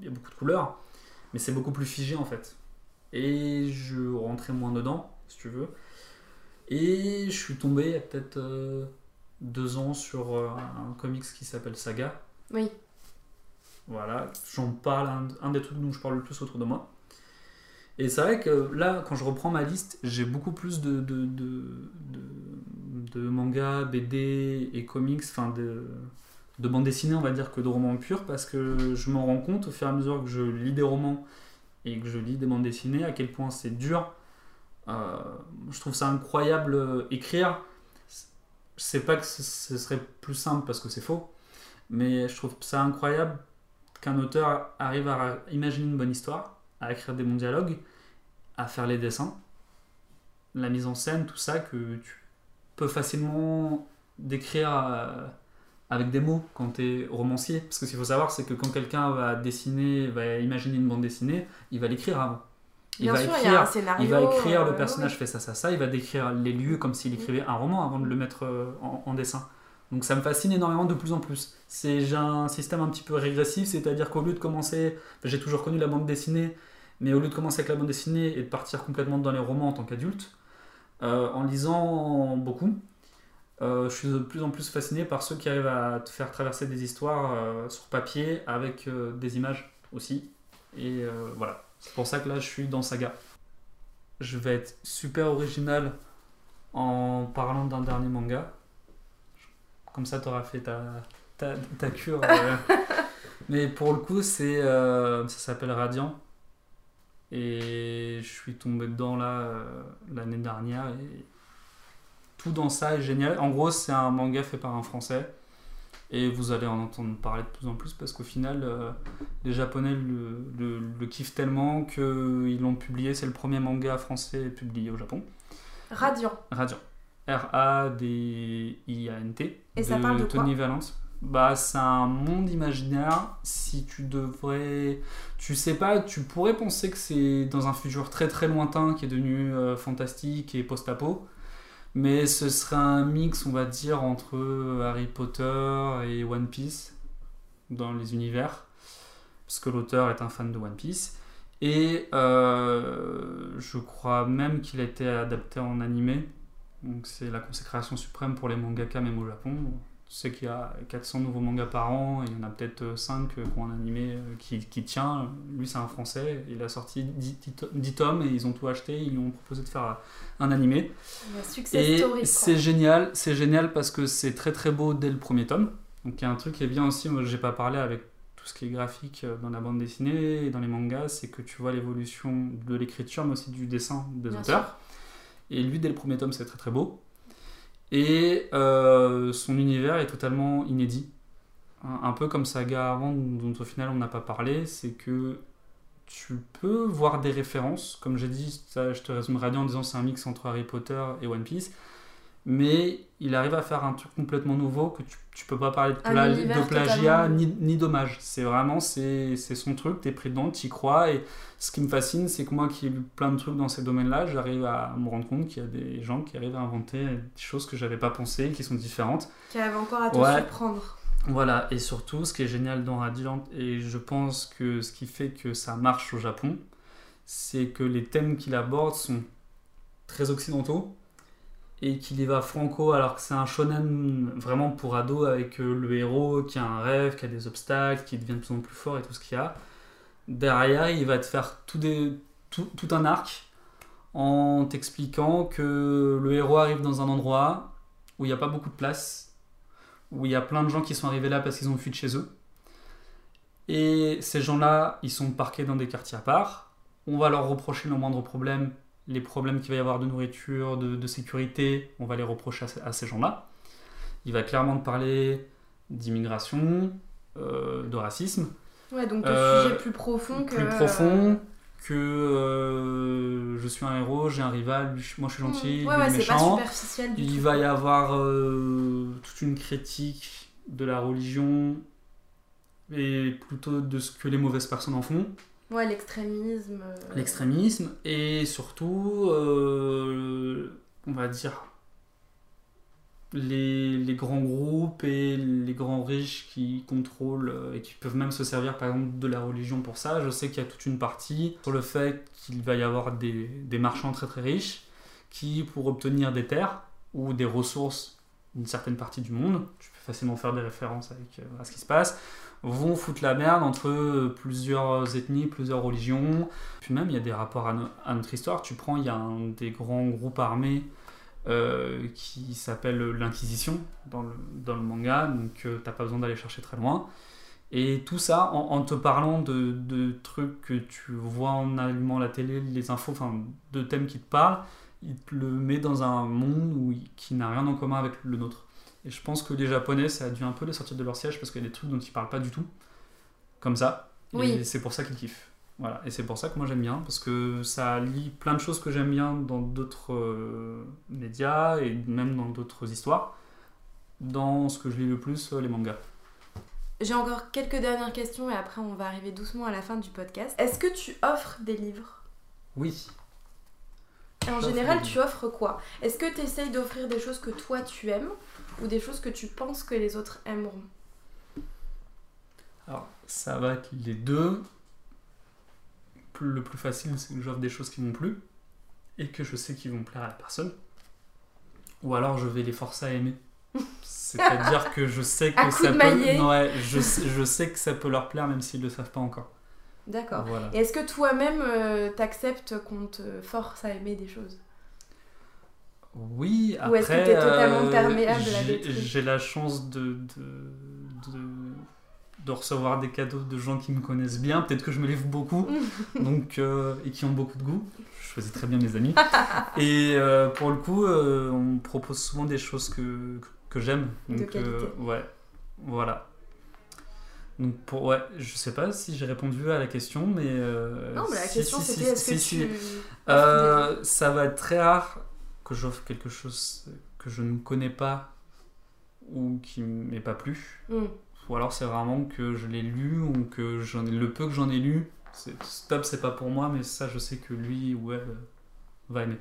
il y a beaucoup de couleurs, mais c'est beaucoup plus figé en fait. Et je rentrais moins dedans, si tu veux. Et je suis tombé il y a peut-être euh, deux ans sur un comics qui s'appelle Saga.
Oui.
Voilà, j'en parle, un, des trucs dont je parle le plus autour de moi. Et c'est vrai que là, quand je reprends ma liste, j'ai beaucoup plus de, de, de, mangas, BD et comics, enfin de, de bandes dessinées, on va dire, que de romans purs, parce que je m'en rends compte au fur et à mesure que je lis des romans et que je lis des bandes dessinées, à quel point c'est dur. Euh, je trouve ça incroyable euh, écrire. Sais pas que ce serait plus simple parce que c'est faux, mais je trouve ça incroyable qu'un auteur arrive à imaginer une bonne histoire, à écrire des bons dialogues, à faire les dessins, la mise en scène, tout ça que tu peux facilement décrire euh, avec des mots quand tu es romancier. Parce que ce qu'il faut savoir, c'est que quand quelqu'un va dessiner, va imaginer une bande dessinée, il va l'écrire avant. Il
Bien
va
sûr, il y
écrire
a un scénario.
il va écrire
euh,
le personnage fait ça, ça, ça. Il va décrire les lieux comme s'il écrivait un roman avant de le mettre euh, en, en dessin. Donc ça me fascine énormément de plus en plus. C'est j'ai un système un petit peu régressif, c'est-à-dire qu'au lieu de commencer, j'ai toujours connu la bande dessinée, mais au lieu de commencer avec la bande dessinée et de partir complètement dans les romans en tant qu'adulte, euh, en lisant beaucoup, euh, je suis de plus en plus fasciné par ceux qui arrivent à te faire traverser des histoires euh, sur papier avec des images aussi. Et voilà. C'est pour ça que là, je suis dans Saga. Je vais être super original en parlant d'un dernier manga. Comme ça, tu auras fait ta, ta, ta cure. euh. Mais pour le coup, c'est euh, ça s'appelle Radiant. Et je suis tombé dedans là euh, l'année dernière. Et tout dans ça est génial. En gros, c'est un manga fait par un Français. Et vous allez en entendre parler de plus en plus parce qu'au final, euh, les Japonais le, le, le kiffent tellement qu'ils l'ont publié. C'est le premier manga français publié au Japon.
Radiant.
Radiant. R-A-D-I-A-N-T.
Et ça parle de quoi
Tony Valence. bah, c'est un monde imaginaire. Si tu devrais. Tu sais pas, tu pourrais penser que c'est dans un futur très très lointain qui est devenu euh, fantastique et post-apo. Mais ce serait un mix, on va dire, entre Harry Potter et One Piece dans les univers. Parce que l'auteur est un fan de One Piece. Et euh, je crois même qu'il a été adapté en animé. Donc c'est la consécration suprême pour les mangaka même au Japon. Tu sais qu'il y a 400 nouveaux mangas par an, et il y en a peut-être 5 qui ont un animé euh, qui, qui tient. Lui c'est un français, il a sorti 10, 10 tomes et ils ont tout acheté, ils lui ont proposé de faire un animé. Et c'est génial, c'est génial parce que c'est très très beau dès le premier tome. Donc il y a un truc qui est bien aussi, moi j'ai pas parlé avec tout ce qui est graphique euh, dans la bande dessinée et dans les mangas, c'est que tu vois l'évolution de l'écriture mais aussi du dessin des
Bien
auteurs. Et lui dès le premier tome c'est très très beau. Et euh, son univers est totalement inédit. Un, peu comme Saga avant dont au final on n'a pas parlé, c'est que tu peux voir des références, comme j'ai dit, ça, je te résumerai bien en disant c'est un mix entre Harry Potter et One Piece, mais il arrive à faire un truc complètement nouveau que tu, tu peux pas parler de, pla- plagiat ni, ni d'hommage. C'est vraiment c'est c'est son truc, t'es pris dedans, t'y crois, et ce qui me fascine, c'est que moi qui ai lu plein de trucs dans ces domaines-là, j'arrive à me rendre compte qu'il y a des gens qui arrivent à inventer des choses que j'avais pas pensé, qui sont différentes.
Qui avait encore à te
Ouais.
surprendre.
Voilà, et surtout, ce qui est génial dans Radiant, et je pense que ce qui fait que ça marche au Japon, c'est que les thèmes qu'il aborde sont très occidentaux et qu'il y va franco, alors que c'est un shonen vraiment pour ados avec euh, le héros qui a un rêve, qui a des obstacles, qui devient de plus en plus fort et tout ce qu'il y a. Derrière, il va te faire tout, un arc en t'expliquant que le héros arrive dans un endroit où il n'y a pas beaucoup de place où il y a plein de gens qui sont arrivés là parce qu'ils ont fui de chez eux. Et ces gens-là, ils sont parqués dans des quartiers à part. On va leur reprocher le moindre problème, les problèmes qu'il va y avoir de nourriture, de, de sécurité, on va les reprocher à, ces- à ces gens-là. Il va clairement te parler d'immigration, euh, de racisme,
Ouais, donc ton
Euh,
sujet plus profond que.
plus profond que euh, je suis un héros, j'ai un rival, moi je suis gentil,
Mmh. Ouais,
est
ouais, c'est pas
méchant.
superficiel du
Il
tout.
va y avoir euh, toute une critique de la religion et plutôt de ce que les mauvaises personnes en font,
L'extrémisme. euh,
l'extrémisme et surtout, euh, on va dire, les, grands groupes et les grands riches qui contrôlent euh, et qui peuvent même se servir par exemple de la religion pour ça. Je sais qu'il y a toute une partie sur le fait qu'il va y avoir des, des marchands très très riches qui, pour obtenir des terres ou des ressources d'une certaine partie du monde, facilement faire des références avec, euh, à ce qui se passe, vont foutre la merde entre euh, plusieurs ethnies, plusieurs religions. Puis même, il y a des rapports à, no- à notre histoire. Tu prends, il y a un des grands groupes armés euh, qui s'appelle l'Inquisition dans le, manga, donc t'as pas besoin d'aller chercher très loin. Et tout ça en, te parlant de, trucs que tu vois en allumant la télé, les infos, enfin de thèmes qui te parlent, il te le met dans un monde qui n'a rien en commun avec le nôtre. Et je pense que les Japonais, ça a dû un peu les sortir de leur siège parce qu'il y a des trucs dont ils parlent pas du tout, comme ça.
Oui.
Et c'est pour ça qu'ils kiffent. Voilà. Et c'est pour ça que moi j'aime bien, parce que ça lie plein de choses que j'aime bien dans d'autres euh, médias et même dans d'autres histoires. Dans ce que je lis le plus, euh, les mangas.
J'ai encore quelques dernières questions et après on va arriver doucement à la fin du podcast. Est-ce que tu offres des livres?
Oui.
Et En général, tu offres quoi? Est-ce que tu essayes d'offrir des choses que toi tu aimes ou des choses que tu penses que les autres aimeront?
Alors, ça va être les deux. Le plus facile, c'est que j'offre des choses qui m'ont plu et que je sais qu'ils vont plaire à la personne. Ou alors, je vais les forcer à aimer. C'est-à-dire que je sais que ça peut.
maillet.
Ouais, je, sais- je sais que ça peut leur plaire même s'ils ne le savent pas encore.
D'accord.
Voilà.
Et est-ce que toi-même euh, t'acceptes qu'on te force à aimer des choses?
Oui, après.
Ou est-ce que t'es totalement
euh,
perméable à
j'ai-
des trucs?
J'ai la chance de, de, de, de recevoir des cadeaux de gens qui me connaissent bien. Peut-être que je me livre beaucoup donc, euh, et qui ont beaucoup de goût. Je choisis très bien mes amis. et euh, pour le coup, euh, on me propose souvent des choses que, que j'aime.
De
Donc,
qualité.
euh, ouais, voilà. Donc pour ouais, je sais pas si j'ai répondu à la question, mais euh,
Non, mais la
si,
question
si,
c'était
si,
est-ce que tu.
Euh, ça va être très rare que j'offre quelque chose que je ne connais pas ou qui m'est pas plu.
Hmm.
Ou alors c'est vraiment que je l'ai lu ou que j'en ai le peu que j'en ai lu, c'est stop, c'est pas pour moi, mais ça je sais que lui ou elle euh, va aimer.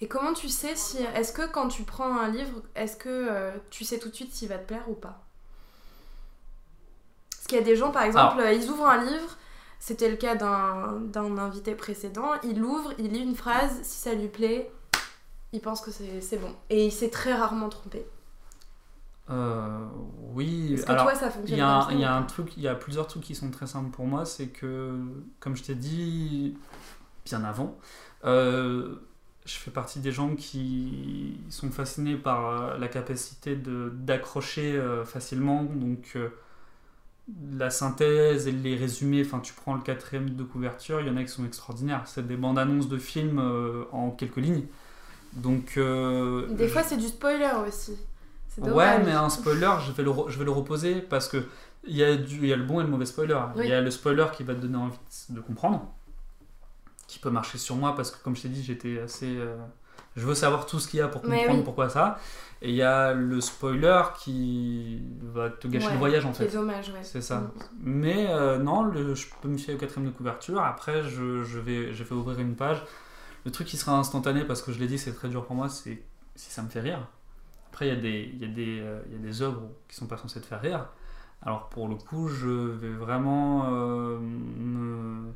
Et comment tu sais si. Est-ce que quand tu prends un livre, est-ce que euh, tu sais tout de suite s'il va te plaire ou pas? Parce qu'il y a des gens, par exemple, euh, ils ouvrent un livre, c'était le cas d'un invité précédent, il ouvre, il lit une phrase, si ça lui plaît, il pense que c'est bon. Et il s'est très rarement trompé.
Euh, oui,
Est-ce que
alors
toi, ça
il
fonctionne
y a, y a un truc, il y a plusieurs trucs qui sont très simples pour moi, c'est que, comme je t'ai dit bien avant, euh, je fais partie des gens qui sont fascinés par la capacité de d'accrocher facilement, donc la synthèse et les résumés, enfin tu prends le quatrième de couverture, il y en a qui sont extraordinaires, c'est des bandes annonces de films euh, en quelques lignes. Donc euh,
Des
je-
fois, c'est du spoiler aussi. C'est
Ouais, mais un spoiler, je vais le, je vais le reposer parce que il y, a du- il y a le bon et le mauvais spoiler. Il y a le spoiler qui va te donner envie de comprendre, qui peut marcher sur moi parce que, comme je t'ai dit, j'étais assez. euh, je veux savoir tout ce qu'il y a pour comprendre
oui.
pourquoi ça. Et il y a le spoiler qui va te gâcher
Ouais,
le voyage en
C'est
fait.
dommage, ouais.
C'est ça.
Mm.
Mais euh, non, le, je peux me fier au quatrième de couverture. Après, je, je vais, je vais ouvrir une page. Le truc qui sera instantané, parce que je l'ai dit, c'est très dur pour moi, c'est si ça me fait rire. Après, il y a des, il y a des, euh, il y a des œuvres qui sont pas censées te faire rire. Alors pour le coup, je vais vraiment euh, me,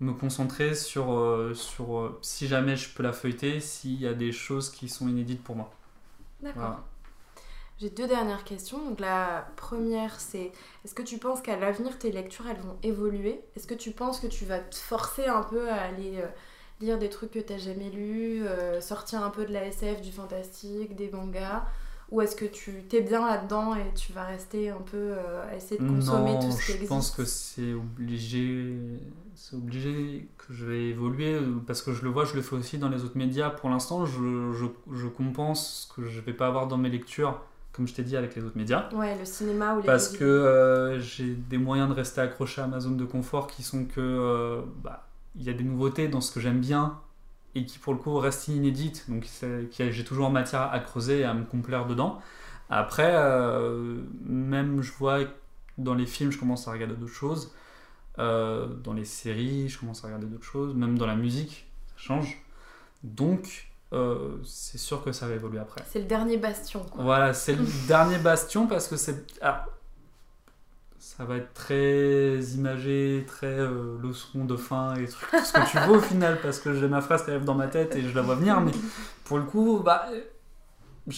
me concentrer sur, euh, sur euh, si jamais je peux la feuilleter, s'il y a des choses qui sont inédites pour moi.
D'accord.
Voilà.
J'ai deux dernières questions. Donc la première, c'est est-ce que tu penses qu'à l'avenir tes lectures elles vont évoluer? Est-ce que tu penses que tu vas te forcer un peu à aller euh, lire des trucs que t'as jamais lus, euh, sortir un peu de la SF, du fantastique, des mangas? Ou est-ce que tu t'es bien là-dedans et tu vas rester un peu euh, à essayer de consommer
non,
tout ce qui
je
existe
pense que c'est obligé, c'est obligé que je vais évoluer euh, parce que je le vois, je le fais aussi dans les autres médias. Pour l'instant, je, je, je compense ce que je vais pas avoir dans mes lectures, comme je t'ai dit, avec les autres médias.
Ouais, le cinéma ou les
Parce que euh, j'ai des moyens de rester accroché à ma zone de confort qui sont que euh, bah, il y a des nouveautés dans ce que j'aime bien et qui pour le coup restent inédites. Donc j'ai toujours matière à creuser et à me complaire dedans. Après, euh, même je vois dans les films, je commence à regarder d'autres choses. Euh, dans les séries, je commence à regarder d'autres choses. Même dans la musique, ça change. Donc, euh, c'est sûr que ça va évoluer après.
C'est le dernier bastion. Quoi.
Voilà, c'est le dernier bastion parce que c'est. Ça va être très imagé, très euh, leçon de fin et trucs, tout ce que tu veux au final parce que j'ai ma phrase qui arrive dans ma tête et je la vois venir. Mais pour le coup, bah,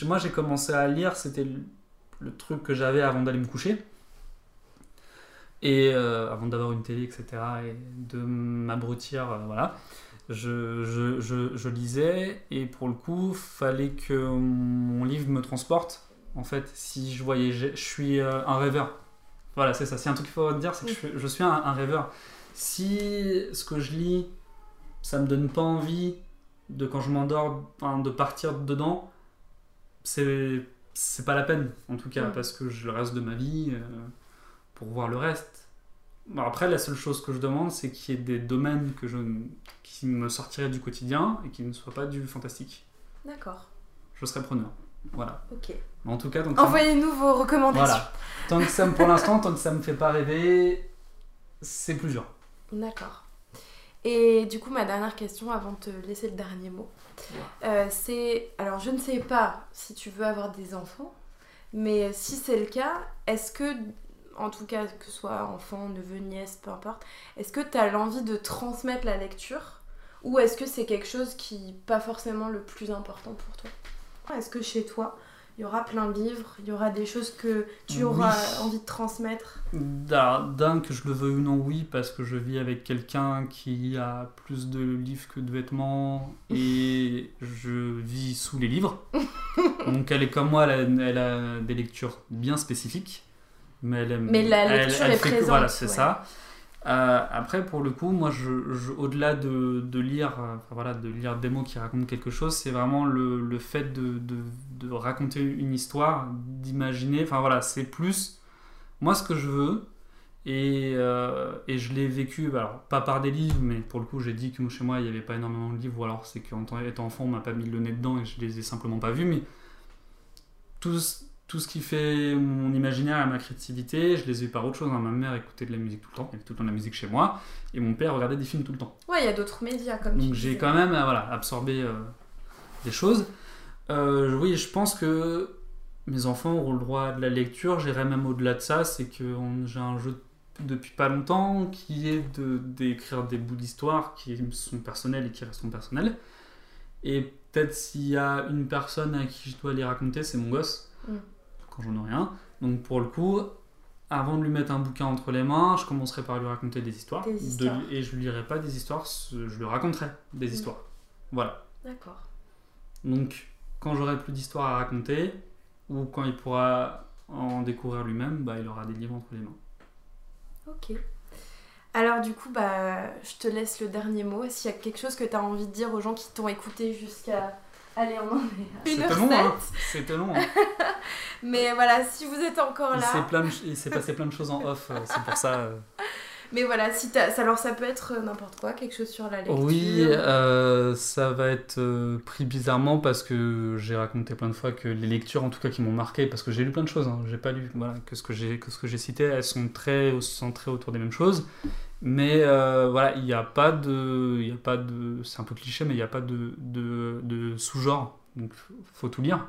moi j'ai commencé à lire, c'était le, truc que j'avais avant d'aller me coucher. Et euh, avant d'avoir une télé, etc. et de m'abrutir, euh, voilà. Je, je, je, je lisais et pour le coup, fallait que mon livre me transporte. En fait, si je voyais, je, je suis euh, un rêveur. Voilà, c'est ça. C'est un truc qu'il faut dire, c'est que je, suis- je suis un, un rêveur. Si ce que je lis, ça me donne pas envie de quand je m'endors, de partir dedans, c'est c'est pas la peine en tout cas parce que je le reste de ma vie euh, pour voir le reste. Bon, après, la seule chose que je demande, c'est qu'il y ait des domaines que je, qui me sortiraient du quotidien et qui ne soient pas du fantastique.
D'accord,
Je serais preneur. Voilà.
ok.
En tout cas, donc
Envoyez-nous vos recommandations.
voilà. Tant que ça me, pour l'instant, tant que ça me fait pas rêver, c'est plus dur.
D'accord. Et du coup, ma dernière question avant de te laisser le dernier mot, euh, c'est. Alors, je ne sais pas si tu veux avoir des enfants, mais si c'est le cas, est-ce que, en tout cas, que ce soit enfant, neveu, nièce, peu importe, est-ce que tu as l'envie de transmettre la lecture ou est-ce que c'est quelque chose qui n'est pas forcément le plus important pour toi? Est-ce que chez toi, il y aura plein de livres, il y aura des choses que tu
Oui.
auras envie de transmettre
D'un que je le veuille ou non, oui, parce que je vis avec quelqu'un qui a plus de livres que de vêtements et je vis sous les livres. Donc elle est comme moi, elle a, elle a des lectures bien spécifiques. Mais, elle aime,
Mais la
elle-
lecture
elle
est
fait que-
présente,
Voilà, c'est
ouais.
ça. Euh, après, pour le coup, moi, je, au-delà de, de lire, euh, voilà, de lire des mots qui racontent quelque chose, c'est vraiment le, le fait de, de, raconter une histoire, d'imaginer. Enfin voilà, c'est plus moi ce que je veux. Et, euh, et je l'ai vécu, alors pas par des livres, mais pour le coup, j'ai dit que chez moi il n'y avait pas énormément de livres, ou alors c'est qu'en tant- étant enfant, on m'a pas mis le nez dedans et je les ai simplement pas vus. Mais tout, tout ce qui fait mon imaginaire et ma créativité, je les ai eu par autre chose. hein. Ma mère écoutait de la musique tout le temps, il y avait tout le temps de la musique chez moi, et mon père regardait des films tout le temps.
Ouais, il y a d'autres médias comme
Donc j'ai quand même euh, voilà, absorbé euh, des choses. Euh, oui, je pense que mes enfants auront le droit à de la lecture. J'irai même au-delà de ça, c'est que j'ai un jeu depuis pas longtemps qui est de d'écrire des bouts d'histoire qui sont personnels et qui resteront personnels. Et peut-être s'il y a une personne à qui je dois les raconter, c'est mon gosse,
Mm.
Quand j'en aurai un. Donc pour le coup, avant de lui mettre un bouquin entre les mains, je commencerai par lui raconter des histoires.
Des
De-
histoires.
et je lui lirai pas des histoires, je lui raconterai des
Mm.
histoires. Voilà.
D'accord.
Donc quand j'aurai plus d'histoires à raconter, ou quand il pourra en découvrir lui-même, bah, il aura des livres entre les mains.
Ok. Alors du coup, bah, je te laisse le dernier mot. S'il y a quelque chose que tu as envie de dire aux gens qui t'ont écouté jusqu'à... Allez, on en est à
C'était
1h07.
long, hein C'était long. hein.
Mais voilà, si vous êtes encore
Il s'est
là...
de il s'est passé plein de choses en off, euh, c'est pour ça. euh.
Mais voilà, si alors ça peut être euh, n'importe quoi, quelque chose sur la lecture.
Oui, euh, ça va être euh, pris bizarrement parce que j'ai raconté plein de fois que les lectures, en tout cas, qui m'ont marqué, parce que j'ai lu plein de choses, hein, j'ai pas lu, voilà, que ce que j'ai que ce que j'ai cité, elles sont très centrées autour des mêmes choses. Mais euh, voilà, il n'y a pas de, y a pas de, c'est un peu cliché, mais il n'y a pas de, de, de sous-genre. Donc, faut tout lire.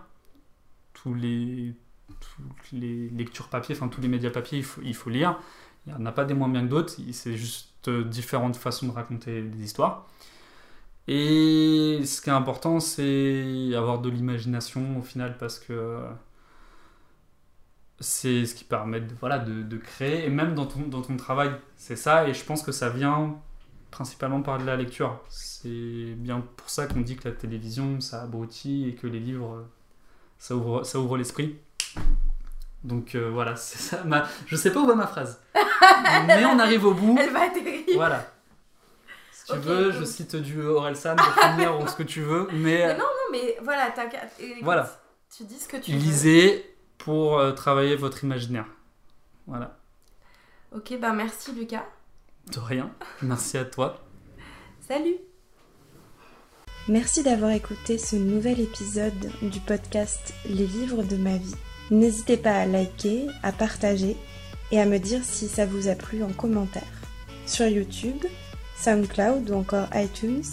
Tous les, toutes les lectures papier, enfin tous les médias papier, il faut, il faut lire. Il n'y en a pas des moins bien que d'autres, c'est juste euh, différentes façons de raconter des histoires. Et ce qui est important, c'est avoir de l'imagination au final, parce que c'est ce qui permet de, voilà, de, de créer, et même dans ton, dans ton travail, c'est ça, et je pense que ça vient principalement par de la lecture. C'est bien pour ça qu'on dit que la télévision, ça abrutit, et que les livres, ça ouvre, ça ouvre l'esprit. Donc euh, voilà, c'est ça. Ma... Je sais pas où va ma phrase. Mais on arrive au bout.
Elle va atterrir.
Voilà. Si tu veux,
donc-
je cite du Orelsan pour finir ou ce que tu veux, mais
Mais non, non, mais voilà, t'as écoute,
Voilà.
Tu dis ce que tu veux.
lisez pour euh, travailler votre imaginaire. Voilà.
Ok, bah merci Lucas.
De rien. Merci à toi.
Salut
Merci d'avoir écouté ce nouvel épisode du podcast Les livres de ma vie. N'hésitez pas à liker, à partager et à me dire si ça vous a plu en commentaire. Sur YouTube, SoundCloud ou encore iTunes,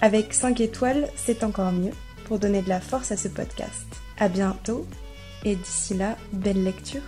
avec 5 étoiles, c'est encore mieux pour donner de la force à ce podcast. À bientôt et d'ici là, belle lecture.